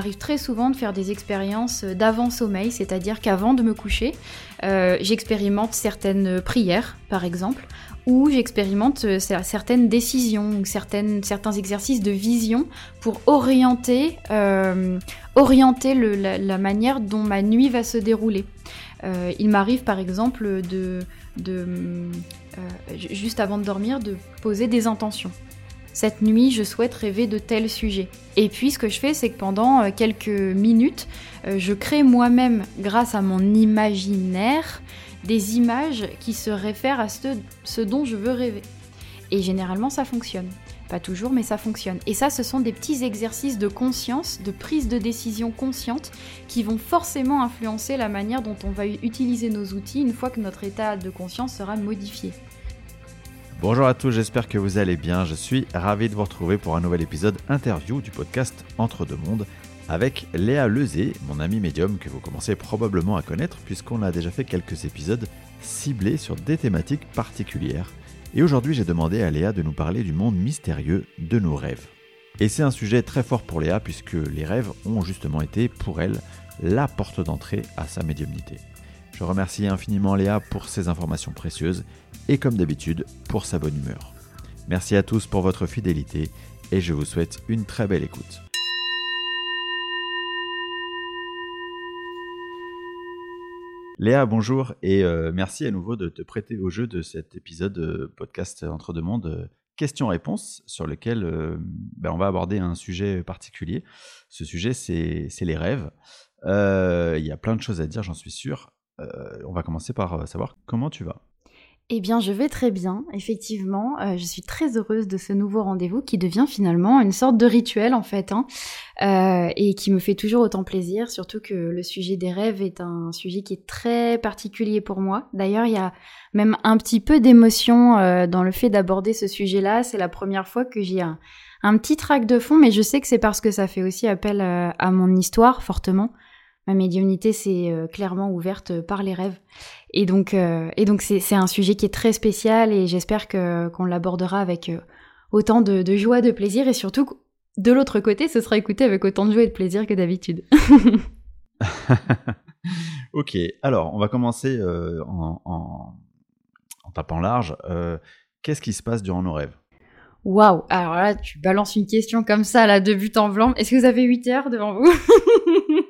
m'arrive très souvent de faire des expériences d'avant-sommeil, c'est-à-dire qu'avant de me coucher, euh, j'expérimente certaines prières, par exemple, ou j'expérimente euh, certaines décisions ou certaines, certains exercices de vision pour orienter, euh, orienter la, manière dont ma nuit va se dérouler. il m'arrive par exemple de juste avant de dormir, de poser des intentions. Cette nuit, je souhaite rêver de tel sujet. Et puis, ce que je fais, c'est que pendant euh, quelques minutes, euh, je crée moi-même, grâce à mon imaginaire, des images qui se réfèrent à ce, dont je veux rêver. Et généralement, ça fonctionne. Pas toujours, mais ça fonctionne. Et ça, ce sont des petits exercices de conscience, de prise de décision consciente, qui vont forcément influencer la manière dont on va utiliser nos outils une fois que notre état de conscience sera modifié. Bonjour à tous, j'espère que vous allez bien. Je suis ravi de vous retrouver pour un nouvel épisode interview du podcast Entre deux mondes avec Léa Lezé, mon ami médium que vous commencez probablement à connaître puisqu'on a déjà fait quelques épisodes ciblés sur des thématiques particulières. Et aujourd'hui, j'ai demandé à Léa de nous parler du monde mystérieux de nos rêves. Et c'est un sujet très fort pour Léa puisque les rêves ont justement été pour elle la porte d'entrée à sa médiumnité. Je remercie infiniment Léa pour ces informations précieuses et comme d'habitude pour sa bonne humeur. Merci à tous pour votre fidélité et je vous souhaite une très belle écoute. Léa, bonjour et euh, merci à nouveau de te prêter au jeu de cet épisode euh, podcast Entre deux mondes euh, questions-réponses sur lequel ben, on va aborder un sujet particulier. Ce sujet, c'est les rêves. Il y a plein de choses à dire, j'en suis sûr. On va commencer par savoir comment tu vas. Eh bien, je vais très bien, effectivement. Euh, je suis très heureuse de ce nouveau rendez-vous qui devient finalement une sorte de rituel en fait, hein, euh, et qui me fait toujours autant plaisir, surtout que le sujet des rêves est un sujet qui est très particulier pour moi. D'ailleurs, il y a même un petit peu d'émotion euh, dans le fait d'aborder ce sujet-là. C'est la première fois que j'ai un, un, petit trac de fond, mais je sais que c'est parce que ça fait aussi appel à mon histoire fortement ma médiumnité s'est euh, clairement ouverte par les rêves. Et donc, euh, et donc c'est, un sujet qui est très spécial et j'espère que, qu'on l'abordera avec euh, autant de, joie, de plaisir et surtout de l'autre côté, ce sera écouté avec autant de joie et de plaisir que d'habitude. ok, alors on va commencer en, en, tapant large. qu'est-ce qui se passe durant nos rêves? Waouh Alors là, tu balances une question comme ça, là, de but en blanc. Est-ce que vous avez 8 heures devant vous?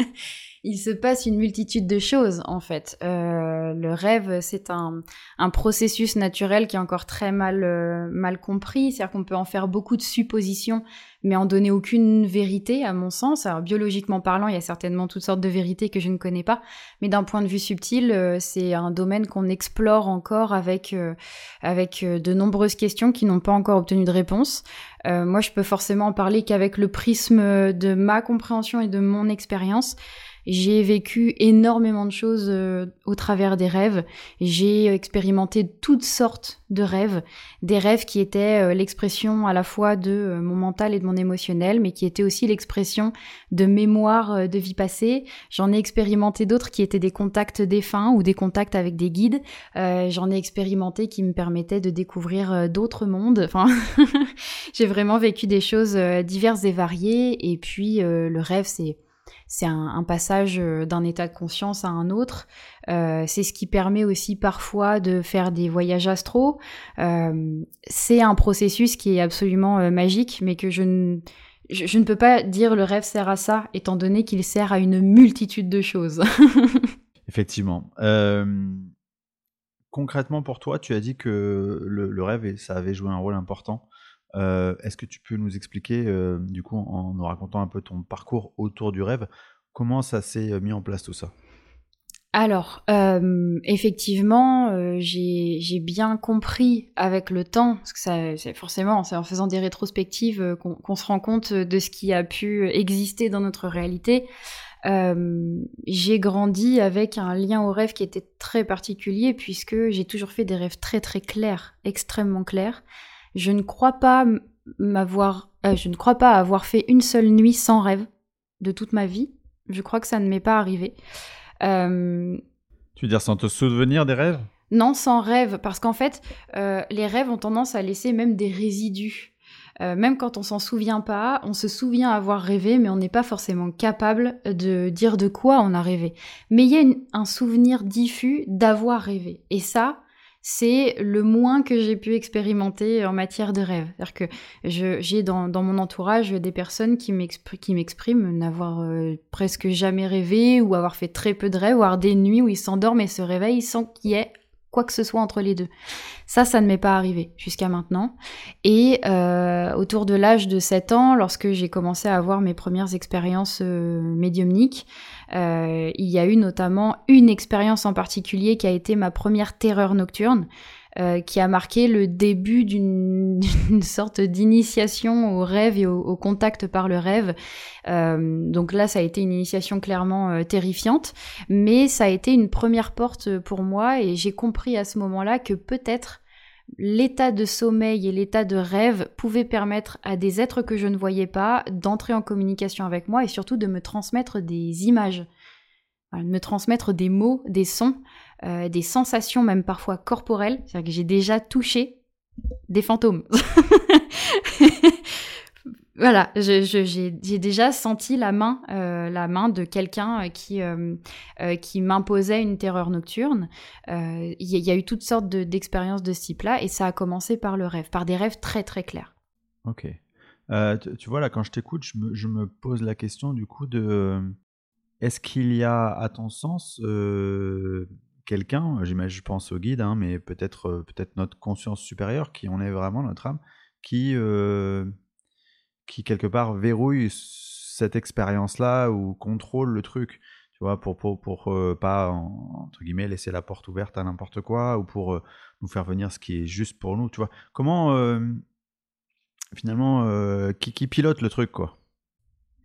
il se passe une multitude de choses en fait. Euh, le rêve, c'est un, processus naturel qui est encore très mal, euh, mal compris. C'est-à-dire qu'on peut en faire beaucoup de suppositions, mais en donner aucune vérité, à mon sens. Alors biologiquement parlant, il y a certainement toutes sortes de vérités que je ne connais pas, mais d'un point de vue subtil, euh, c'est un domaine qu'on explore encore avec, avec de nombreuses questions qui n'ont pas encore obtenu de réponse. moi, je peux forcément en parler qu'avec le prisme de ma compréhension et de mon expérience. J'ai vécu énormément de choses euh, au travers des rêves. J'ai expérimenté toutes sortes de rêves, des rêves qui étaient euh, l'expression à la fois de euh, mon mental et de mon émotionnel, mais qui étaient aussi l'expression de mémoire de vie passée. J'en ai expérimenté d'autres qui étaient des contacts défunts ou des contacts avec des guides. J'en ai expérimenté qui me permettaient de découvrir d'autres mondes. Enfin, j'ai vraiment vécu des choses diverses et variées. Et puis le rêve, c'est c'est un, passage euh, d'un état de conscience à un autre. Euh, c'est ce qui permet aussi parfois de faire des voyages astraux. Euh, c'est un processus qui est absolument magique, mais que je ne, je, ne peux pas dire le rêve sert à ça, étant donné qu'il sert à une multitude de choses. Effectivement. concrètement pour toi, tu as dit que le, le, rêve, ça avait joué un rôle important euh, est-ce que tu peux nous expliquer, euh, du coup, en nous racontant un peu ton parcours autour du rêve, comment ça s'est euh, mis en place tout ça? Alors, effectivement, j'ai bien compris avec le temps, parce que ça, forcément, c'est en faisant des rétrospectives qu'on se rend compte de ce qui a pu exister dans notre réalité. j'ai grandi avec un lien au rêve qui était très particulier, puisque j'ai toujours fait des rêves très très clairs, extrêmement clairs. Je ne crois pas m'avoir, euh, je ne crois pas avoir fait une seule nuit sans rêve de toute ma vie. Je crois que ça ne m'est pas arrivé. Euh, tu veux dire sans te souvenir des rêves? Non, sans rêve, parce qu'en fait, euh, les rêves ont tendance à laisser même des résidus. euh, même quand on s'en souvient pas, on se souvient avoir rêvé, mais on n'est pas forcément capable de dire de quoi on a rêvé. Mais il y a un souvenir diffus d'avoir rêvé. Et ça, c'est le moins que j'ai pu expérimenter en matière de rêve. C'est-à-dire que j'ai dans, mon entourage des personnes qui m'expriment n'avoir euh, presque jamais rêvé ou avoir fait très peu de rêves, voire des nuits où ils s'endorment et se réveillent sans qu'il y ait quoi que ce soit entre les deux. Ça, ça ne m'est pas arrivé jusqu'à maintenant. Et euh, autour de l'âge de 7 ans, lorsque j'ai commencé à avoir mes premières expériences euh, médiumniques, euh, il y a eu notamment une expérience en particulier qui a été ma première terreur nocturne. Euh, qui a marqué le début d'une sorte d'initiation au rêve et au, contact par le rêve. Euh, donc là, ça a été une initiation clairement euh, terrifiante, mais ça a été une première porte pour moi et j'ai compris à ce moment-là que peut-être l'état de sommeil et l'état de rêve pouvaient permettre à des êtres que je ne voyais pas d'entrer en communication avec moi et surtout de me transmettre des images, de me transmettre des mots, des sons euh, des sensations même parfois corporelles. C'est-à-dire que j'ai déjà touché des fantômes. voilà, j'ai déjà senti la main, euh, la main de quelqu'un qui, euh, qui m'imposait une terreur nocturne. Il y, a eu toutes sortes d'expériences de, ce type-là et ça a commencé par le rêve, par des rêves très très clairs. Ok. tu vois, là, quand je t'écoute, je je me, pose la question du coup de est-ce qu'il y a, à ton sens, quelqu'un, je pense au guide, hein, mais peut-être peut-être notre conscience supérieure qui en est vraiment notre âme, qui qui quelque part verrouille cette expérience-là ou contrôle le truc, tu vois, pour pour, pour pas laisser la porte ouverte à n'importe quoi ou pour nous faire venir ce qui est juste pour nous, tu vois. Comment finalement qui, qui pilote le truc quoi?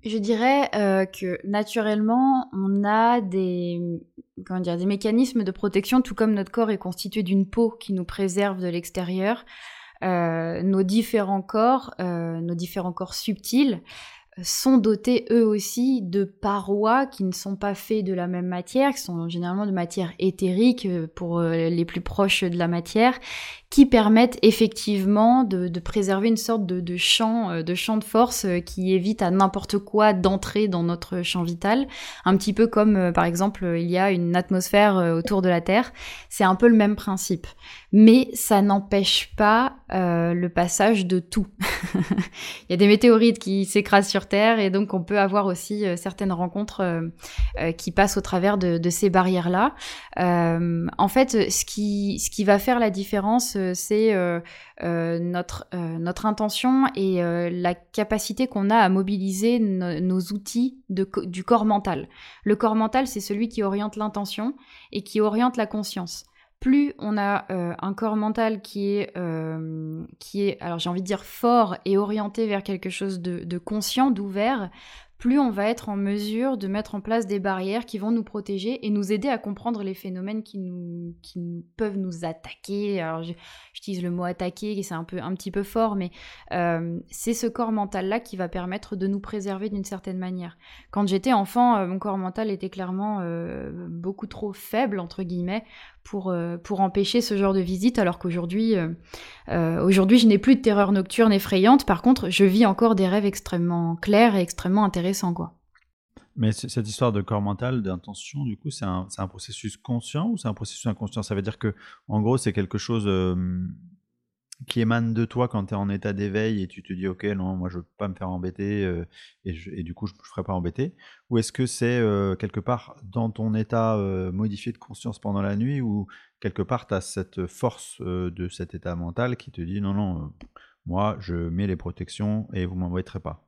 Je dirais euh, que naturellement, on a des, mécanismes de protection, tout comme notre corps est constitué d'une peau qui nous préserve de l'extérieur. Euh, nos différents corps, euh, nos différents corps subtils, sont dotés eux aussi de parois qui ne sont pas faits de la même matière, qui sont généralement de matière éthérique pour les plus proches de la matière, qui permettent effectivement de, préserver une sorte de, champ, euh, de champ de force euh, qui évite à n'importe quoi d'entrer dans notre champ vital. Un petit peu comme, euh, par exemple, il y a une atmosphère autour de la Terre. C'est un peu le même principe. Mais ça n'empêche pas le passage de tout. il y a des météorites qui s'écrasent sur Et donc on peut avoir aussi certaines rencontres qui passent au travers de, ces barrières-là. en fait, ce qui, ce qui va faire la différence euh, c'est euh, euh, notre intention et la capacité qu'on a à mobiliser nos outils du corps mental. Le corps mental, c'est celui qui oriente l'intention et qui oriente la conscience plus on a un corps mental qui est, qui est alors j'ai envie de dire fort et orienté vers quelque chose de conscient, d'ouvert, plus on va être en mesure de mettre en place des barrières qui vont nous protéger et nous aider à comprendre les phénomènes qui nous, qui peuvent nous attaquer. Alors j'utilise le mot attaquer, c'est un, peu, un petit peu fort, mais euh, c'est ce corps mental-là qui va permettre de nous préserver d'une certaine manière. Quand j'étais enfant, euh, mon corps mental était clairement euh, beaucoup trop faible, entre guillemets, pour, pour empêcher ce genre de visite, alors qu'aujourd'hui, aujourd'hui, je n'ai plus de terreur nocturne effrayante. Par contre, je vis encore des rêves extrêmement clairs et extrêmement intéressants quoi. Mais cette histoire de corps mental, d'intention, du coup, c'est un, processus conscient ou c'est un processus inconscient? Ça veut dire que, en gros, c'est quelque chose euh, qui émane de toi quand tu es en état d'éveil et tu te dis, ok, non, moi je veux pas me faire embêter euh, et, du coup, je ne ferai pas embêter. Ou est-ce que c'est euh, quelque part dans ton état modifié de conscience pendant la nuit ou quelque part tu as cette force de cet état mental qui te dit, non, non, moi je mets les protections et vous m'embêterez pas?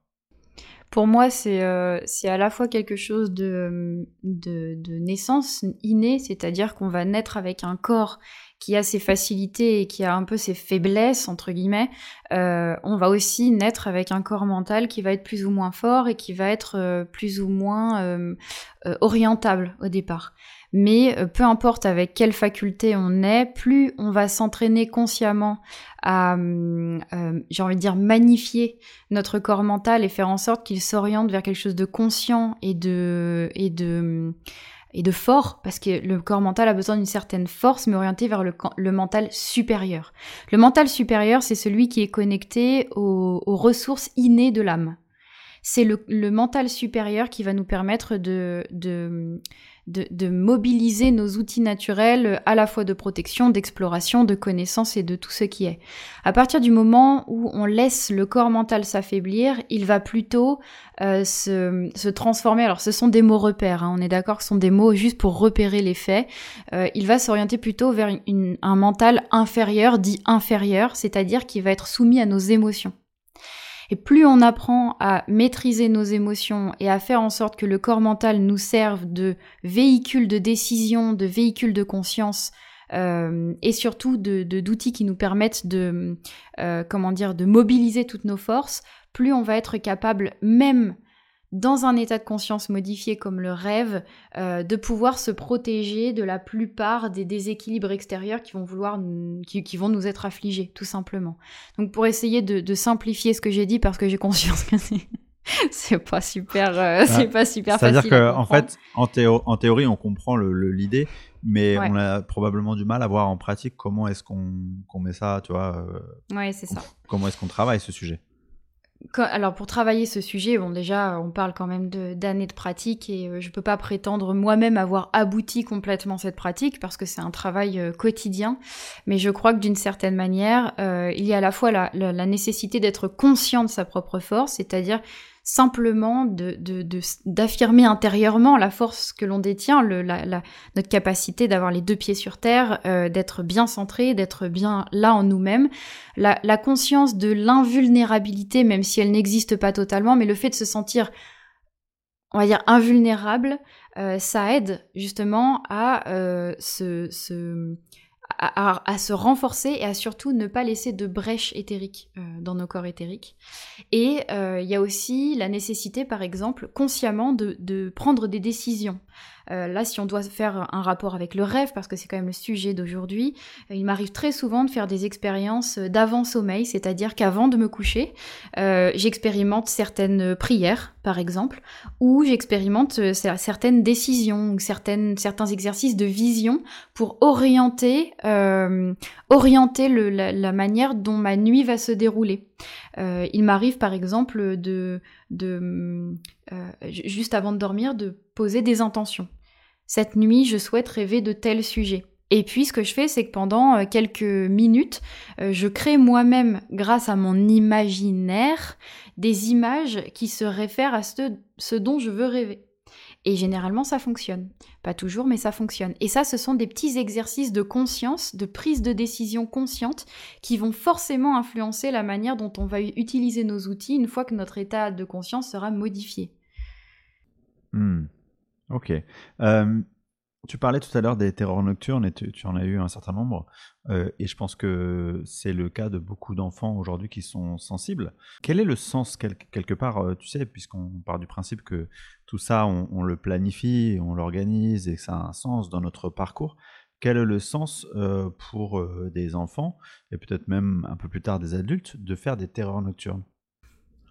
Pour moi, c'est euh, à la fois quelque chose de, de, naissance innée, c'est-à-dire qu'on va naître avec un corps qui a ses facilités et qui a un peu ses faiblesses, entre guillemets. Euh, on va aussi naître avec un corps mental qui va être plus ou moins fort et qui va être euh, plus ou moins orientable au départ. Mais euh, peu importe avec quelle faculté on est, plus on va s'entraîner consciemment à, euh, euh, j'ai envie de dire, magnifier notre corps mental et faire en sorte qu'il s'oriente vers quelque chose de conscient et de, et de, et de fort, parce que le corps mental a besoin d'une certaine force, mais orienté vers le, le, mental supérieur. Le mental supérieur, c'est celui qui est connecté aux, aux ressources innées de l'âme. C'est le, le, mental supérieur qui va nous permettre de, de, de, de, mobiliser nos outils naturels à la fois de protection, d'exploration, de connaissance et de tout ce qui est. À partir du moment où on laisse le corps mental s'affaiblir, il va plutôt euh, se, se, transformer. Alors ce sont des mots repères, hein, on est d'accord que ce sont des mots juste pour repérer les faits. Euh, il va s'orienter plutôt vers une, un mental inférieur, dit inférieur, c'est-à-dire qui va être soumis à nos émotions. Et plus on apprend à maîtriser nos émotions et à faire en sorte que le corps mental nous serve de véhicule de décision, de véhicule de conscience, euh, et surtout de d'outils qui nous permettent de euh, comment dire de mobiliser toutes nos forces, plus on va être capable même dans un état de conscience modifié comme le rêve, euh, de pouvoir se protéger de la plupart des déséquilibres extérieurs qui vont vouloir, qui, qui vont nous être affligés, tout simplement. Donc pour essayer de, de simplifier ce que j'ai dit, parce que j'ai conscience que c'est pas super, euh, c'est pas super facile. C'est-à-dire qu'en en fait, en, théo en, théorie, on comprend l'idée, mais on a probablement du mal à voir en pratique comment est-ce qu'on qu met ça, tu vois. Euh, ouais, c'est ça. Comment est-ce qu'on travaille ce sujet alors pour travailler ce sujet, bon déjà on parle quand même d'années de, pratique et euh, je peux pas prétendre moi-même avoir abouti complètement cette pratique parce que c'est un travail euh, quotidien, mais je crois que d'une certaine manière euh, il y a à la fois la, la nécessité d'être conscient de sa propre force, c'est-à-dire simplement d'affirmer intérieurement la force que l'on détient, notre capacité d'avoir les deux pieds sur terre, euh, d'être bien centré, d'être bien là en nous-mêmes, la, conscience de l'invulnérabilité, même si elle n'existe pas totalement, mais le fait de se sentir, on va dire, invulnérable, euh, ça aide justement à euh, se à, se renforcer et à surtout ne pas laisser de brèche éthérique euh, dans nos corps éthériques. Et euh, il y a aussi la nécessité, par exemple, consciemment de, de prendre des décisions. Euh, là, si on doit faire un rapport avec le rêve, parce que c'est quand même le sujet d'aujourd'hui, euh, il m'arrive très souvent de faire des expériences d'avant-sommeil, c'est-à-dire qu'avant de me coucher, euh, j'expérimente certaines prières, par exemple, ou j'expérimente certaines décisions, certaines, certains exercices de vision pour orienter, orienter le, la, la, manière dont ma nuit va se dérouler. il m'arrive, par exemple, de, de juste avant de dormir, de poser des intentions. Cette nuit, je souhaite rêver de tel sujet. Et puis ce que je fais, c'est que pendant euh, quelques minutes, euh, je crée moi-même, grâce à mon imaginaire, des images qui se réfèrent à ce, dont je veux rêver. Et généralement, ça fonctionne. Pas toujours, mais ça fonctionne. Et ça, ce sont des petits exercices de conscience, de prise de décision consciente, qui vont forcément influencer la manière dont on va utiliser nos outils une fois que notre état de conscience sera modifié. Hmm. Ok. Euh, tu parlais tout à l'heure des terreurs nocturnes et tu, en as eu un certain nombre. Euh, et je pense que c'est le cas de beaucoup d'enfants aujourd'hui qui sont sensibles. Quel est le sens, quelque part, euh, tu sais, puisqu'on part du principe que tout ça, on, le planifie, on l'organise et que ça a un sens dans notre parcours quel est le sens pour des enfants et peut-être même un peu plus tard des adultes de faire des terreurs nocturnes?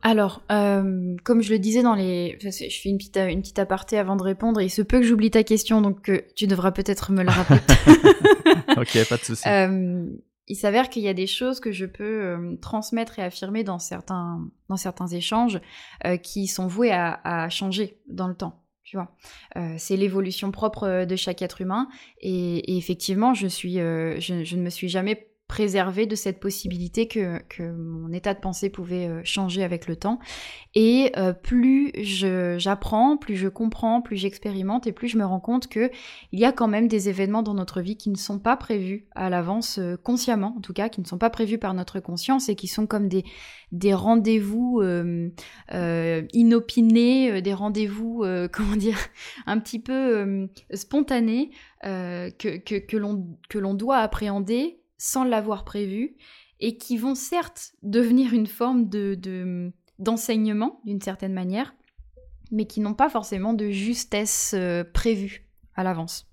Alors, euh, comme je le disais dans les... Je fais une petite, une petite aparté avant de répondre, il se peut que j'oublie ta question, donc euh, tu devras peut-être me le rappeler. ok, pas de souci. Euh, il s'avère qu'il y a des choses que je peux euh, transmettre et affirmer dans certains, dans certains échanges qui sont voués à, à, changer dans le temps. Tu vois, euh, c'est l'évolution propre de chaque être humain et, et effectivement, je suis, je, je, ne me suis jamais préserver de cette possibilité que, que, mon état de pensée pouvait euh, changer avec le temps. Et euh, plus j'apprends, plus je comprends, plus j'expérimente et plus je me rends compte que il y a quand même des événements dans notre vie qui ne sont pas prévus à l'avance, euh, consciemment en tout cas, qui ne sont pas prévus par notre conscience et qui sont comme des, des rendez-vous inopinés, des rendez-vous, comment dire, un petit peu spontanés que, que, que l'on doit appréhender sans l'avoir prévu et qui vont certes devenir une forme de, d'enseignement d'une certaine manière, mais qui n'ont pas forcément de justesse euh, prévue à l'avance.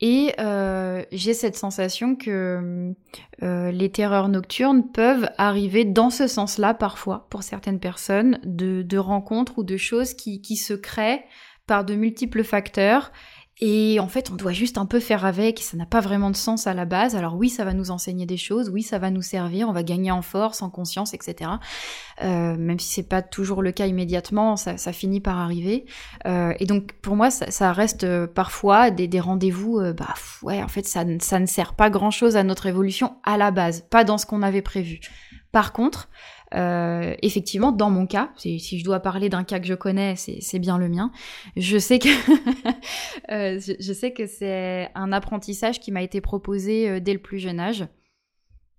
Et euh, j'ai cette sensation que euh, les terreurs nocturnes peuvent arriver dans ce sens-là parfois pour certaines personnes, de, rencontres ou de choses qui, qui se créent par de multiples facteurs. Et en fait, on doit juste un peu faire avec, ça n'a pas vraiment de sens à la base. Alors oui, ça va nous enseigner des choses, oui, ça va nous servir, on va gagner en force, en conscience, etc. Euh, même si c'est pas toujours le cas immédiatement, ça, finit par arriver. Euh, et donc pour moi, ça, reste euh, parfois des, rendez-vous, bah ouais, en fait, ça, ça ne sert pas grand-chose à notre évolution à la base, pas dans ce qu'on avait prévu. Par contre, euh, effectivement, dans mon cas, si je dois parler d'un cas que je connais, c'est bien le mien. Je sais que euh, je, que c'est un apprentissage qui m'a été proposé euh, dès le plus jeune âge.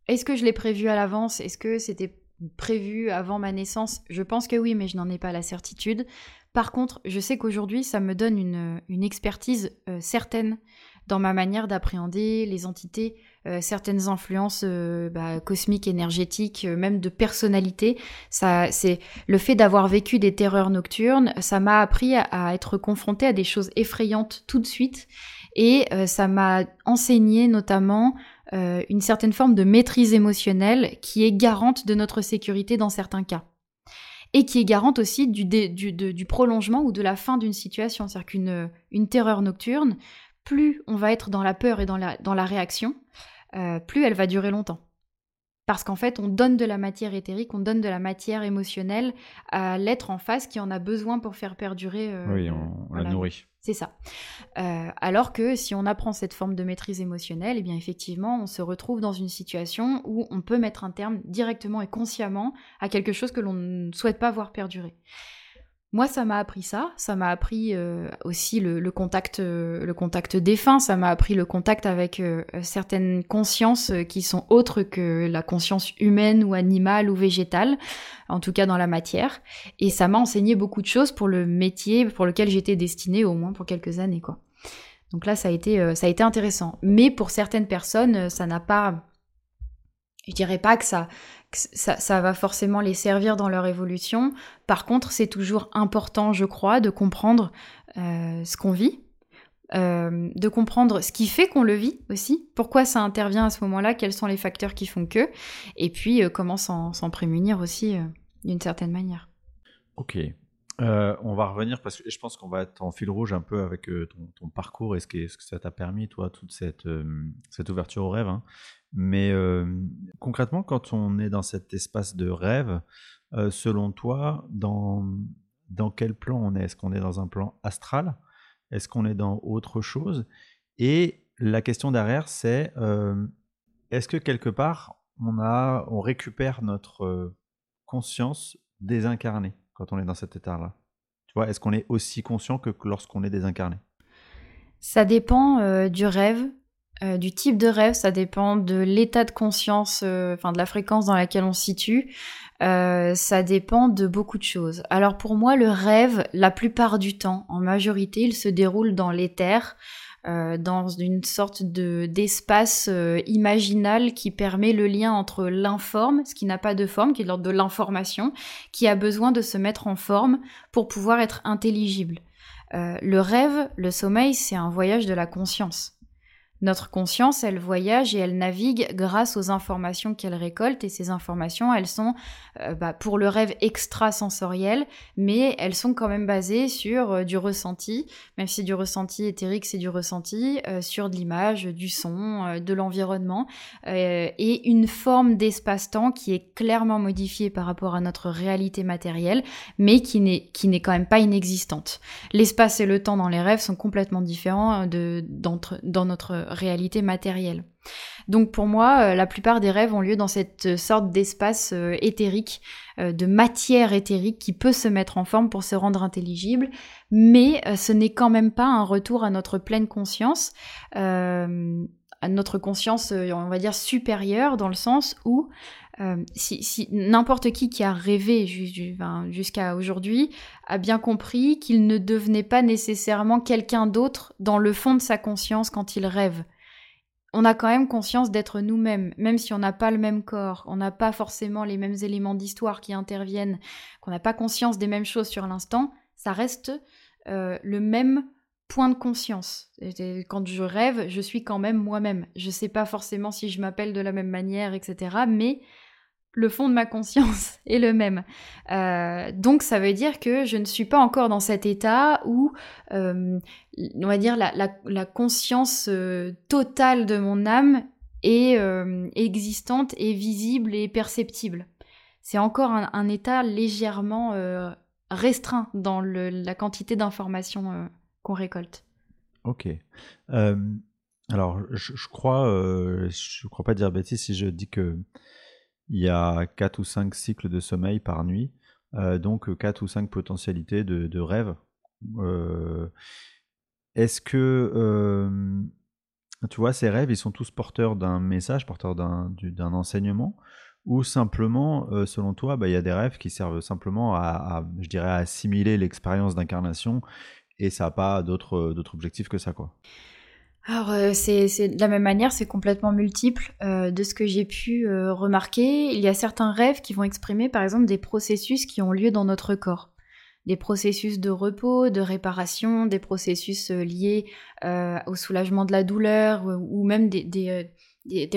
Est-ce que je l'ai prévu à l'avance? Est-ce que c'était prévu avant ma naissance? Je pense que oui, mais je n'en ai pas la certitude. Par contre, je sais qu'aujourd'hui, ça me donne une, expertise certaine dans ma manière d'appréhender les entités, euh, certaines influences euh, bah, cosmiques, énergétiques, euh, même de personnalité. Ça, c'est le fait d'avoir vécu des terreurs nocturnes. Ça m'a appris à, être confrontée à des choses effrayantes tout de suite, et ça m'a enseigné notamment une certaine forme de maîtrise émotionnelle qui est garante de notre sécurité dans certains cas et qui est garante aussi du, du, prolongement ou de la fin d'une situation. C'est-à-dire qu'une une terreur nocturne, plus on va être dans la peur et dans la, dans la réaction, euh, plus elle va durer longtemps. Parce qu'en fait, on donne de la matière éthérique, on donne de la matière émotionnelle à l'être en face qui en a besoin pour faire perdurer. Euh, oui, on, la nourrit. C'est ça. Euh, alors que si on apprend cette forme de maîtrise émotionnelle, eh bien effectivement, on se retrouve dans une situation où on peut mettre un terme directement et consciemment à quelque chose que l'on ne souhaite pas voir perdurer. Moi, ça m'a appris ça. Ça m'a appris euh, aussi le, contact, euh, le contact défunt. Ça m'a appris le contact avec euh, certaines consciences qui sont autres que la conscience humaine ou animale ou végétale, en tout cas dans la matière. Et ça m'a enseigné beaucoup de choses pour le métier pour lequel j'étais destinée, au moins pour quelques années, quoi. Donc là, ça a été, ça a été intéressant. Mais pour certaines personnes, ça n'a pas je dirais pas que ça, ça, va forcément les servir dans leur évolution. Par contre, c'est toujours important, je crois, de comprendre euh, ce qu'on vit, euh, de comprendre ce qui fait qu'on le vit aussi, pourquoi ça intervient à ce moment-là, quels sont les facteurs qui font que, et puis euh, comment s'en prémunir aussi d'une certaine manière. Ok. on va revenir parce que je pense qu'on va être en fil rouge un peu avec ton, parcours et ce, que ça t'a permis, toi, toute cette, cette ouverture au rêve. Hein. Mais concrètement, quand on est dans cet espace de rêve, selon toi, dans, dans quel plan on est? Est-ce qu'on est dans un plan astral? Est-ce qu'on est dans autre chose? Et la question derrière, c'est est-ce que quelque part, on, a, on récupère notre conscience désincarnée quand on est dans cet état-là? Tu vois, est-ce qu'on est aussi conscient que lorsqu'on est désincarné? Ça dépend du rêve. Euh, du type de rêve, ça dépend de l'état de conscience, euh, enfin de la fréquence dans laquelle on se situe. Euh, ça dépend de beaucoup de choses. Alors pour moi, le rêve, la plupart du temps, en majorité, il se déroule dans l'éther, dans une sorte de d'espace imaginal qui permet le lien entre l'informe, ce qui n'a pas de forme, qui est l'ordre de l'information, qui a besoin de se mettre en forme pour pouvoir être intelligible. le rêve, le sommeil, c'est un voyage de la conscience. Notre conscience, elle voyage et elle navigue grâce aux informations qu'elle récolte et ces informations, elles sont euh, bah, pour le rêve extrasensoriel, mais elles sont quand même basées sur euh, du ressenti, même si du ressenti éthérique, c'est du ressenti, euh, sur de l'image, du son, de l'environnement, et une forme d'espace-temps qui est clairement modifiée par rapport à notre réalité matérielle, mais qui n'est quand même pas inexistante. L'espace et le temps dans les rêves sont complètement différents de, dans notre réalité matérielle. Donc pour moi, euh, la plupart des rêves ont lieu dans cette sorte d'espace euh, éthérique, euh, de matière éthérique qui peut se mettre en forme pour se rendre intelligible, mais ce n'est quand même pas un retour à notre pleine conscience, à notre conscience, on va dire, supérieure, dans le sens où si, n'importe qui qui a rêvé jusqu'à aujourd'hui a bien compris qu'il ne devenait pas nécessairement quelqu'un d'autre dans le fond de sa conscience quand il rêve on a quand même conscience d'être nous-mêmes, même si on n'a pas le même corps, on n'a pas forcément les mêmes éléments d'histoire qui interviennent, qu'on n'a pas conscience des mêmes choses sur l'instant, ça reste euh, le même point de conscience. quand je rêve, je suis quand même moi-même. Je ne sais pas forcément si je m'appelle de la même manière, etc. Mais le fond de ma conscience est le même. Euh, donc ça veut dire que je ne suis pas encore dans cet état où, euh, on va dire, la, conscience euh, totale de mon âme est existante et visible et perceptible. C'est encore un, état légèrement restreint dans la quantité d'informations qu'on récolte. Ok. alors, je, je crois, je crois pas dire bêtise si je dis que il y a 4 ou 5 cycles de sommeil par nuit, euh, donc 4 ou 5 potentialités de, rêves. Euh, est-ce que, euh, tu vois, ces rêves, ils sont tous porteurs d'un message, porteurs d'un enseignement? Ou simplement, selon toi, bah, il y a des rêves qui servent simplement à, je dirais, assimiler l'expérience d'incarnation et ça n'a pas d'autres objectifs que ça, quoi? Alors, euh, c'est, de la même manière, c'est complètement multiple. Euh, de ce que j'ai pu euh, remarquer, il y a certains rêves qui vont exprimer, par exemple, des processus qui ont lieu dans notre corps. Des processus de repos, de réparation, des processus liés au soulagement de la douleur, ou même des,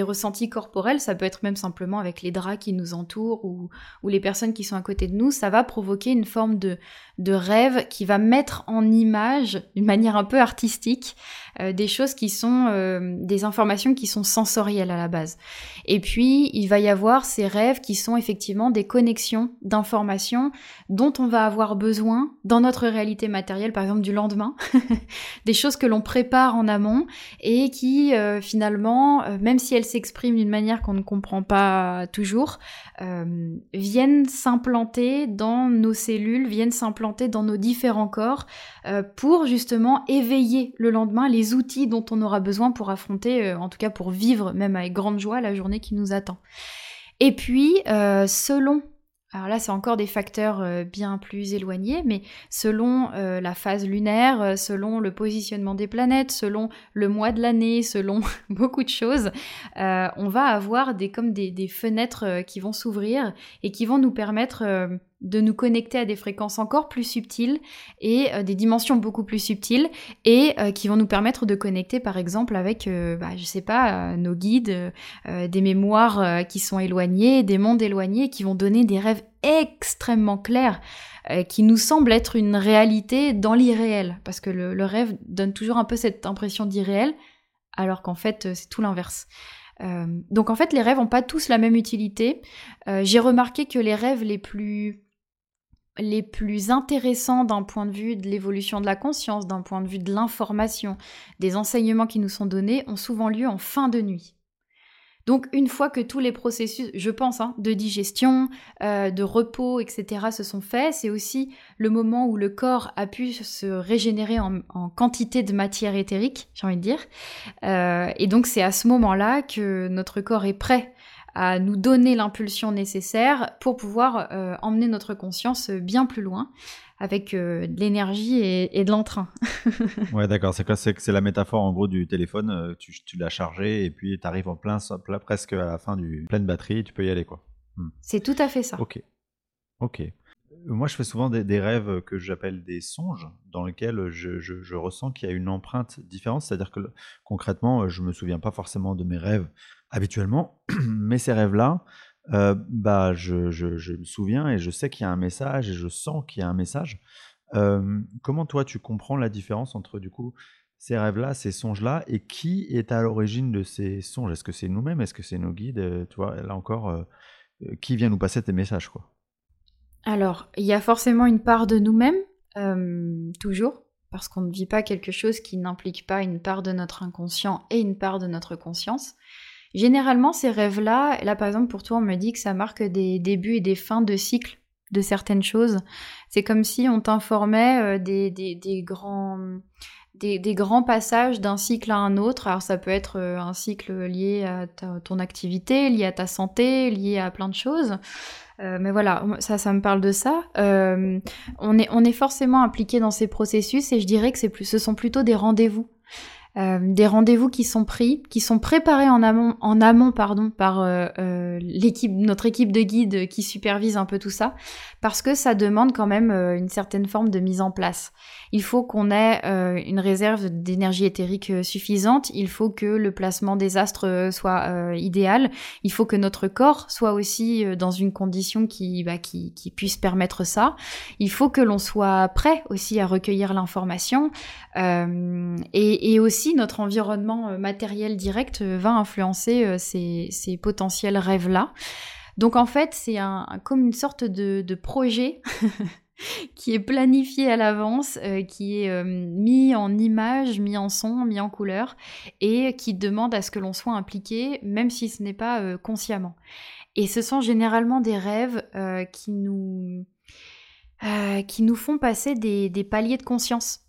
ressentis corporels, ça peut être même simplement avec les draps qui nous entourent ou, les personnes qui sont à côté de nous, ça va provoquer une forme de, de rêve qui va mettre en image, d'une manière un peu artistique, euh, des choses qui sont euh, des informations qui sont sensorielles à la base. Et puis, il va y avoir ces rêves qui sont effectivement des connexions d'informations dont on va avoir besoin dans notre réalité matérielle, par exemple du lendemain, des choses que l'on prépare en amont et qui euh, finalement, même si elles s'expriment d'une manière qu'on ne comprend pas toujours, euh, viennent s'implanter dans nos cellules, viennent s'implanter dans nos différents corps euh, pour justement éveiller le lendemain les outils dont on aura besoin pour affronter, euh, en tout cas pour vivre même avec grande joie la journée qui nous attend. Et puis, selon alors là, c'est encore des facteurs euh, bien plus éloignés, mais selon euh, la phase lunaire, euh, selon le positionnement des planètes, selon le mois de l'année, selon beaucoup de choses, on va avoir des, comme des, des fenêtres qui vont s'ouvrir et qui vont nous permettre de nous connecter à des fréquences encore plus subtiles et euh, des dimensions beaucoup plus subtiles et euh, qui vont nous permettre de connecter par exemple avec, euh, bah, je sais pas, nos guides, des mémoires qui sont éloignées, des mondes éloignés qui vont donner des rêves extrêmement clairs qui nous semblent être une réalité dans l'irréel parce que le, le, rêve donne toujours un peu cette impression d'irréel alors qu'en fait c'est tout l'inverse. donc en fait, les rêves n'ont pas tous la même utilité. J'ai remarqué que les rêves les plus les plus intéressants d'un point de vue de l'évolution de la conscience, d'un point de vue de l'information, des enseignements qui nous sont donnés, ont souvent lieu en fin de nuit. Donc une fois que tous les processus, je pense, hein, de digestion, euh, de repos, etc., se sont faits, c'est aussi le moment où le corps a pu se régénérer en, quantité de matière éthérique, j'ai envie de dire. Euh, et donc c'est à ce moment-là que notre corps est prêt à nous donner l'impulsion nécessaire pour pouvoir euh, emmener notre conscience bien plus loin avec euh, de l'énergie et, de l'entrain. ouais, d'accord. C'est c'est la métaphore en gros du téléphone. Euh, tu, l'as chargé et puis tu arrives en plein, plein, presque à la fin du pleine batterie, tu peux y aller quoi. Hmm. C'est tout à fait ça. Ok. Ok. Moi, je fais souvent des, rêves que j'appelle des songes, dans lesquels je, je ressens qu'il y a une empreinte différente. C'est-à-dire que concrètement, je me souviens pas forcément de mes rêves habituellement, mais ces rêves-là, euh, bah, je, je, me souviens et je sais qu'il y a un message et je sens qu'il y a un message. Euh, comment toi tu comprends la différence entre du coup ces rêves-là, ces songes-là, et qui est à l'origine de ces songes? Est-ce que c'est nous-mêmes? Est-ce que c'est nos guides? Euh, Tu vois, là encore, qui vient nous passer tes messages quoi? Alors, il y a forcément une part de nous-mêmes, toujours, parce qu'on ne vit pas quelque chose qui n'implique pas une part de notre inconscient et une part de notre conscience. Généralement, ces rêves-là, là par exemple pour toi, on me dit que ça marque des débuts et des fins de cycle de certaines choses. C'est comme si on t'informait euh, des, grands... Des, grands passages d'un cycle à un autre. Alors ça peut être euh, un cycle lié à ton activité, lié à ta santé, lié à plein de choses. Euh, mais voilà, ça, ça me parle de ça. on, est, on est forcément impliqué dans ces processus et je dirais que c'est plus, ce sont plutôt des rendez-vous. Euh, des rendez-vous qui sont pris, qui sont préparés en amont, en amont pardon, par euh, euh, l'équipe, notre équipe de guides qui supervise un peu tout ça, parce que ça demande quand même une certaine forme de mise en place. Il faut qu'on ait une réserve d'énergie éthérique suffisante, il faut que le placement des astres soit idéal, il faut que notre corps soit aussi dans une condition qui, bah, qui, qui puisse permettre ça, il faut que l'on soit prêt aussi à recueillir l'information, et, et aussi notre environnement euh, matériel direct euh, va influencer euh, ces, potentiels rêves-là. Donc en fait, c'est comme une sorte de, projet qui est planifié à l'avance, qui est mis en image, mis en son, mis en couleur, et qui demande à ce que l'on soit impliqué, même si ce n'est pas consciemment. Et ce sont généralement des rêves qui, nous, qui nous font passer des paliers de conscience.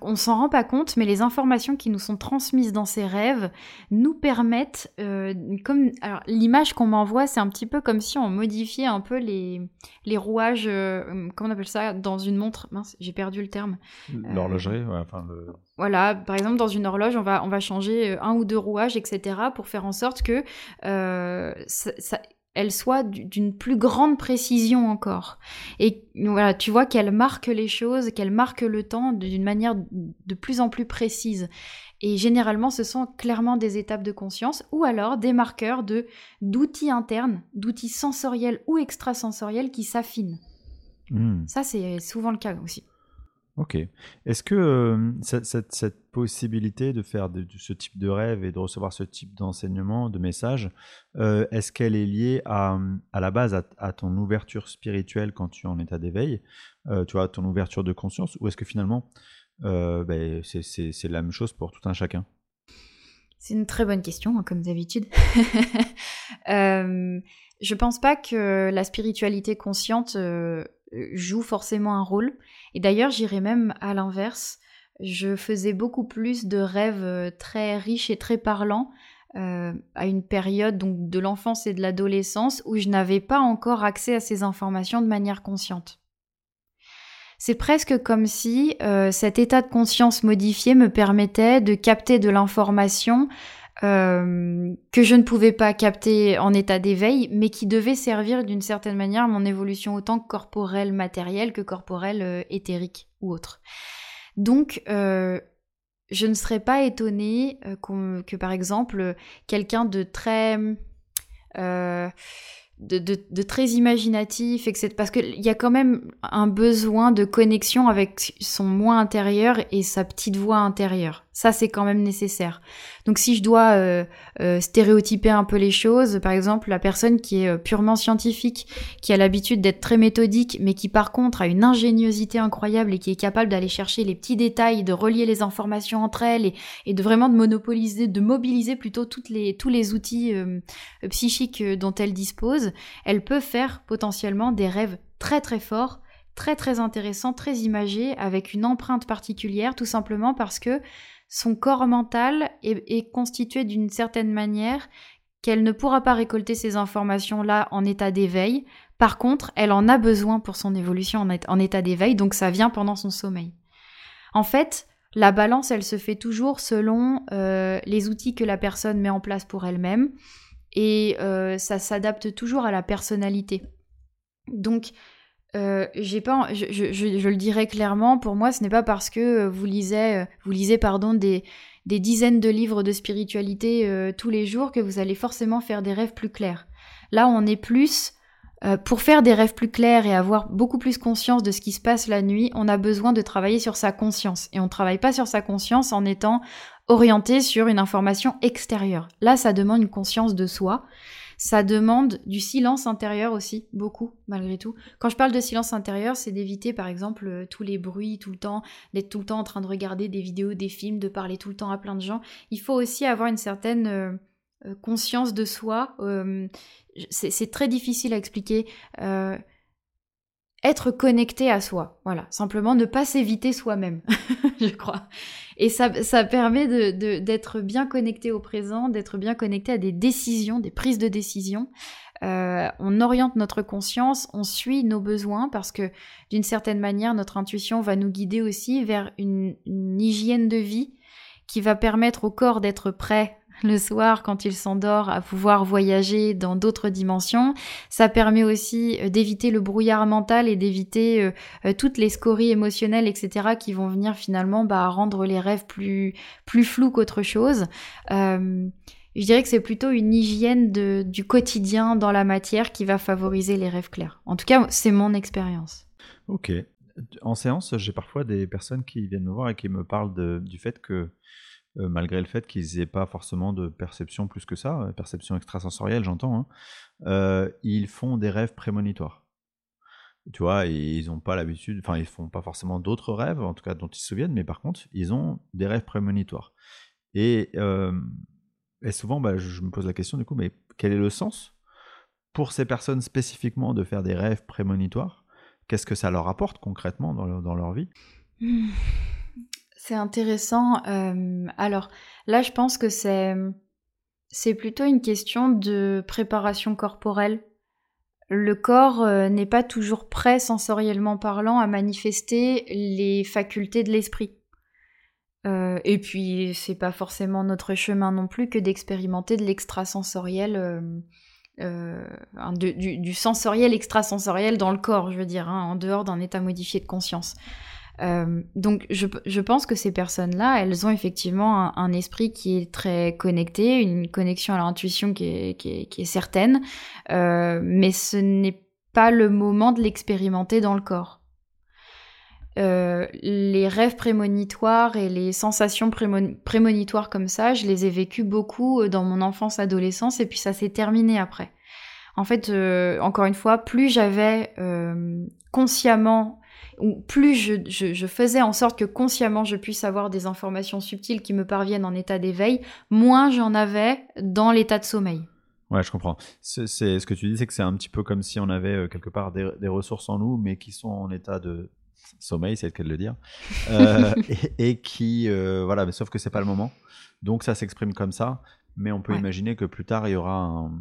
On s'en rend pas compte, mais les informations qui nous sont transmises dans ces rêves nous permettent, euh, comme l'image qu'on m'envoie, c'est un petit peu comme si on modifiait un peu les, les rouages, euh, comment on appelle ça, dans une montre. Mince, j'ai perdu le terme. L'horlogerie, ouais, enfin Voilà, par exemple dans une horloge, on va on va changer un ou deux rouages, etc., pour faire en sorte que euh, ça elle soit d'une plus grande précision encore. Et voilà, tu vois qu'elle marque les choses, qu'elle marque le temps d'une manière de plus en plus précise. Et généralement, ce sont clairement des étapes de conscience ou alors des marqueurs de d'outils internes, d'outils sensoriels ou extrasensoriels qui s'affinent. Hmm. Ça, c'est souvent le cas aussi. Ok. Est-ce que euh, cette, possibilité de faire ce type de rêve et de recevoir ce type d'enseignement, de message, euh, est-ce qu'elle est liée à, à la base à, ton ouverture spirituelle quand tu es en état d'éveil, euh, tu vois, ton ouverture de conscience, ou est-ce que finalement ben, c'est la même chose pour tout un chacun? C'est une très bonne question, hein, comme d'habitude. je pense pas que la spiritualité consciente joue forcément un rôle. Et d'ailleurs, j'irais même à l'inverse. Je faisais beaucoup plus de rêves euh, très riches et très parlants euh, à une période donc de l'enfance et de l'adolescence où je n'avais pas encore accès à ces informations de manière consciente. C'est presque comme si euh, cet état de conscience modifié me permettait de capter de l'information euh, que je ne pouvais pas capter en état d'éveil, mais qui devait servir d'une certaine manière mon évolution autant corporelle matérielle que corporelle euh, éthérique ou autre. Donc, euh, je ne serais pas étonnée que par exemple quelqu'un de très de, très imaginatif, etc. Parce qu'il y a quand même un besoin de connexion avec son moi intérieur et sa petite voix intérieure. Ça, c'est quand même nécessaire. Donc si je dois euh, euh, stéréotyper un peu les choses, par exemple, la personne qui est euh, purement scientifique, qui a l'habitude d'être très méthodique, mais qui par contre a une ingéniosité incroyable et qui est capable d'aller chercher les petits détails, de relier les informations entre elles et, de vraiment de monopoliser, de mobiliser plutôt toutes les, tous les outils psychiques dont elle dispose, elle peut faire potentiellement des rêves très très forts très très intéressants, très imagés, avec une empreinte particulière, tout simplement parce que son corps mental est, constitué d'une certaine manière qu'elle ne pourra pas récolter ces informations-là en état d'éveil. Par contre, elle en a besoin pour son évolution en, état d'éveil, donc ça vient pendant son sommeil. En fait, la balance, elle se fait toujours selon euh, les outils que la personne met en place pour elle-même, et euh, ça s'adapte toujours à la personnalité. Donc, euh, j'ai pas, je, je, le dirais clairement, pour moi, ce n'est pas parce que euh, vous lisez, euh, vous lisez pardon, des, des dizaines de livres de spiritualité tous les jours que vous allez forcément faire des rêves plus clairs. Là, on est plus, pour faire des rêves plus clairs et avoir beaucoup plus conscience de ce qui se passe la nuit, on a besoin de travailler sur sa conscience. Et on ne travaille pas sur sa conscience en étant orienté sur une information extérieure. Là, ça demande une conscience de soi. Ça demande du silence intérieur aussi, beaucoup, malgré tout. Quand je parle de silence intérieur, c'est d'éviter, par exemple, euh, tous les bruits tout le temps, d'être tout le temps en train de regarder des vidéos, des films, de parler tout le temps à plein de gens. Il faut aussi avoir une certaine euh, euh, conscience de soi. c'est très difficile à expliquer être connecté à soi. Voilà, simplement ne pas s'éviter soi-même, je crois. Et ça, ça permet d'être de, bien connecté au présent, d'être bien connecté à des décisions, des prises de décision. Euh, on oriente notre conscience, on suit nos besoins parce que d'une certaine manière, notre intuition va nous guider aussi vers une, hygiène de vie qui va permettre au corps d'être prêt le soir quand il s'endort à pouvoir voyager dans d'autres dimensions. Ça permet aussi euh, d'éviter le brouillard mental et d'éviter euh, euh, toutes les scories émotionnelles, etc., qui vont venir finalement bah, rendre les rêves plus, plus flous qu'autre chose. je dirais que c'est plutôt une hygiène de, du quotidien dans la matière qui va favoriser les rêves clairs. En tout cas, c'est mon expérience. Ok. En séance, j'ai parfois des personnes qui viennent me voir et qui me parlent du fait que euh, malgré le fait qu'ils n'aient pas forcément de perception plus que ça, euh, perception extrasensorielle, j'entends, hein, euh, ils font des rêves prémonitoires. Tu vois, ils n'ont pas l'habitude, enfin, ils font pas forcément d'autres rêves, en tout cas dont ils se souviennent, mais par contre, ils ont des rêves prémonitoires. Et, souvent, bah, je me pose la question du coup, mais quel est le sens pour ces personnes spécifiquement de faire des rêves prémonitoires? Qu'est-ce que ça leur apporte concrètement dans leur, vie? C'est intéressant. Euh, alors là, je pense que c'est c'est plutôt une question de préparation corporelle. Le corps euh, n'est pas toujours prêt sensoriellement parlant à manifester les facultés de l'esprit. Euh, et puis c'est pas forcément notre chemin non plus que d'expérimenter de l'extrasensoriel, du, sensoriel extrasensoriel dans le corps, je veux dire, hein, en dehors d'un état modifié de conscience. Euh, donc je, pense que ces personnes-là, elles ont effectivement un, esprit qui est très connecté, une connexion à l'intuition qui est, certaine, euh, mais ce n'est pas le moment de l'expérimenter dans le corps. Euh, les rêves prémonitoires et les sensations prémonitoires comme ça, je les ai vécues beaucoup dans mon enfance, adolescence, et puis ça s'est terminé après. En fait, encore une fois, plus j'avais consciemment plus je, faisais en sorte que consciemment je puisse avoir des informations subtiles qui me parviennent en état d'éveil, moins j'en avais dans l'état de sommeil. Ouais, je comprends. C'est ce que tu dis, c'est que c'est un petit peu comme si on avait euh, quelque part des, ressources en nous, mais qui sont en état de sommeil, c'est le cas de le dire, euh, et, qui, euh, voilà, mais sauf que c'est pas le moment. Donc ça s'exprime comme ça, mais on peut imaginer que plus tard il y aura un,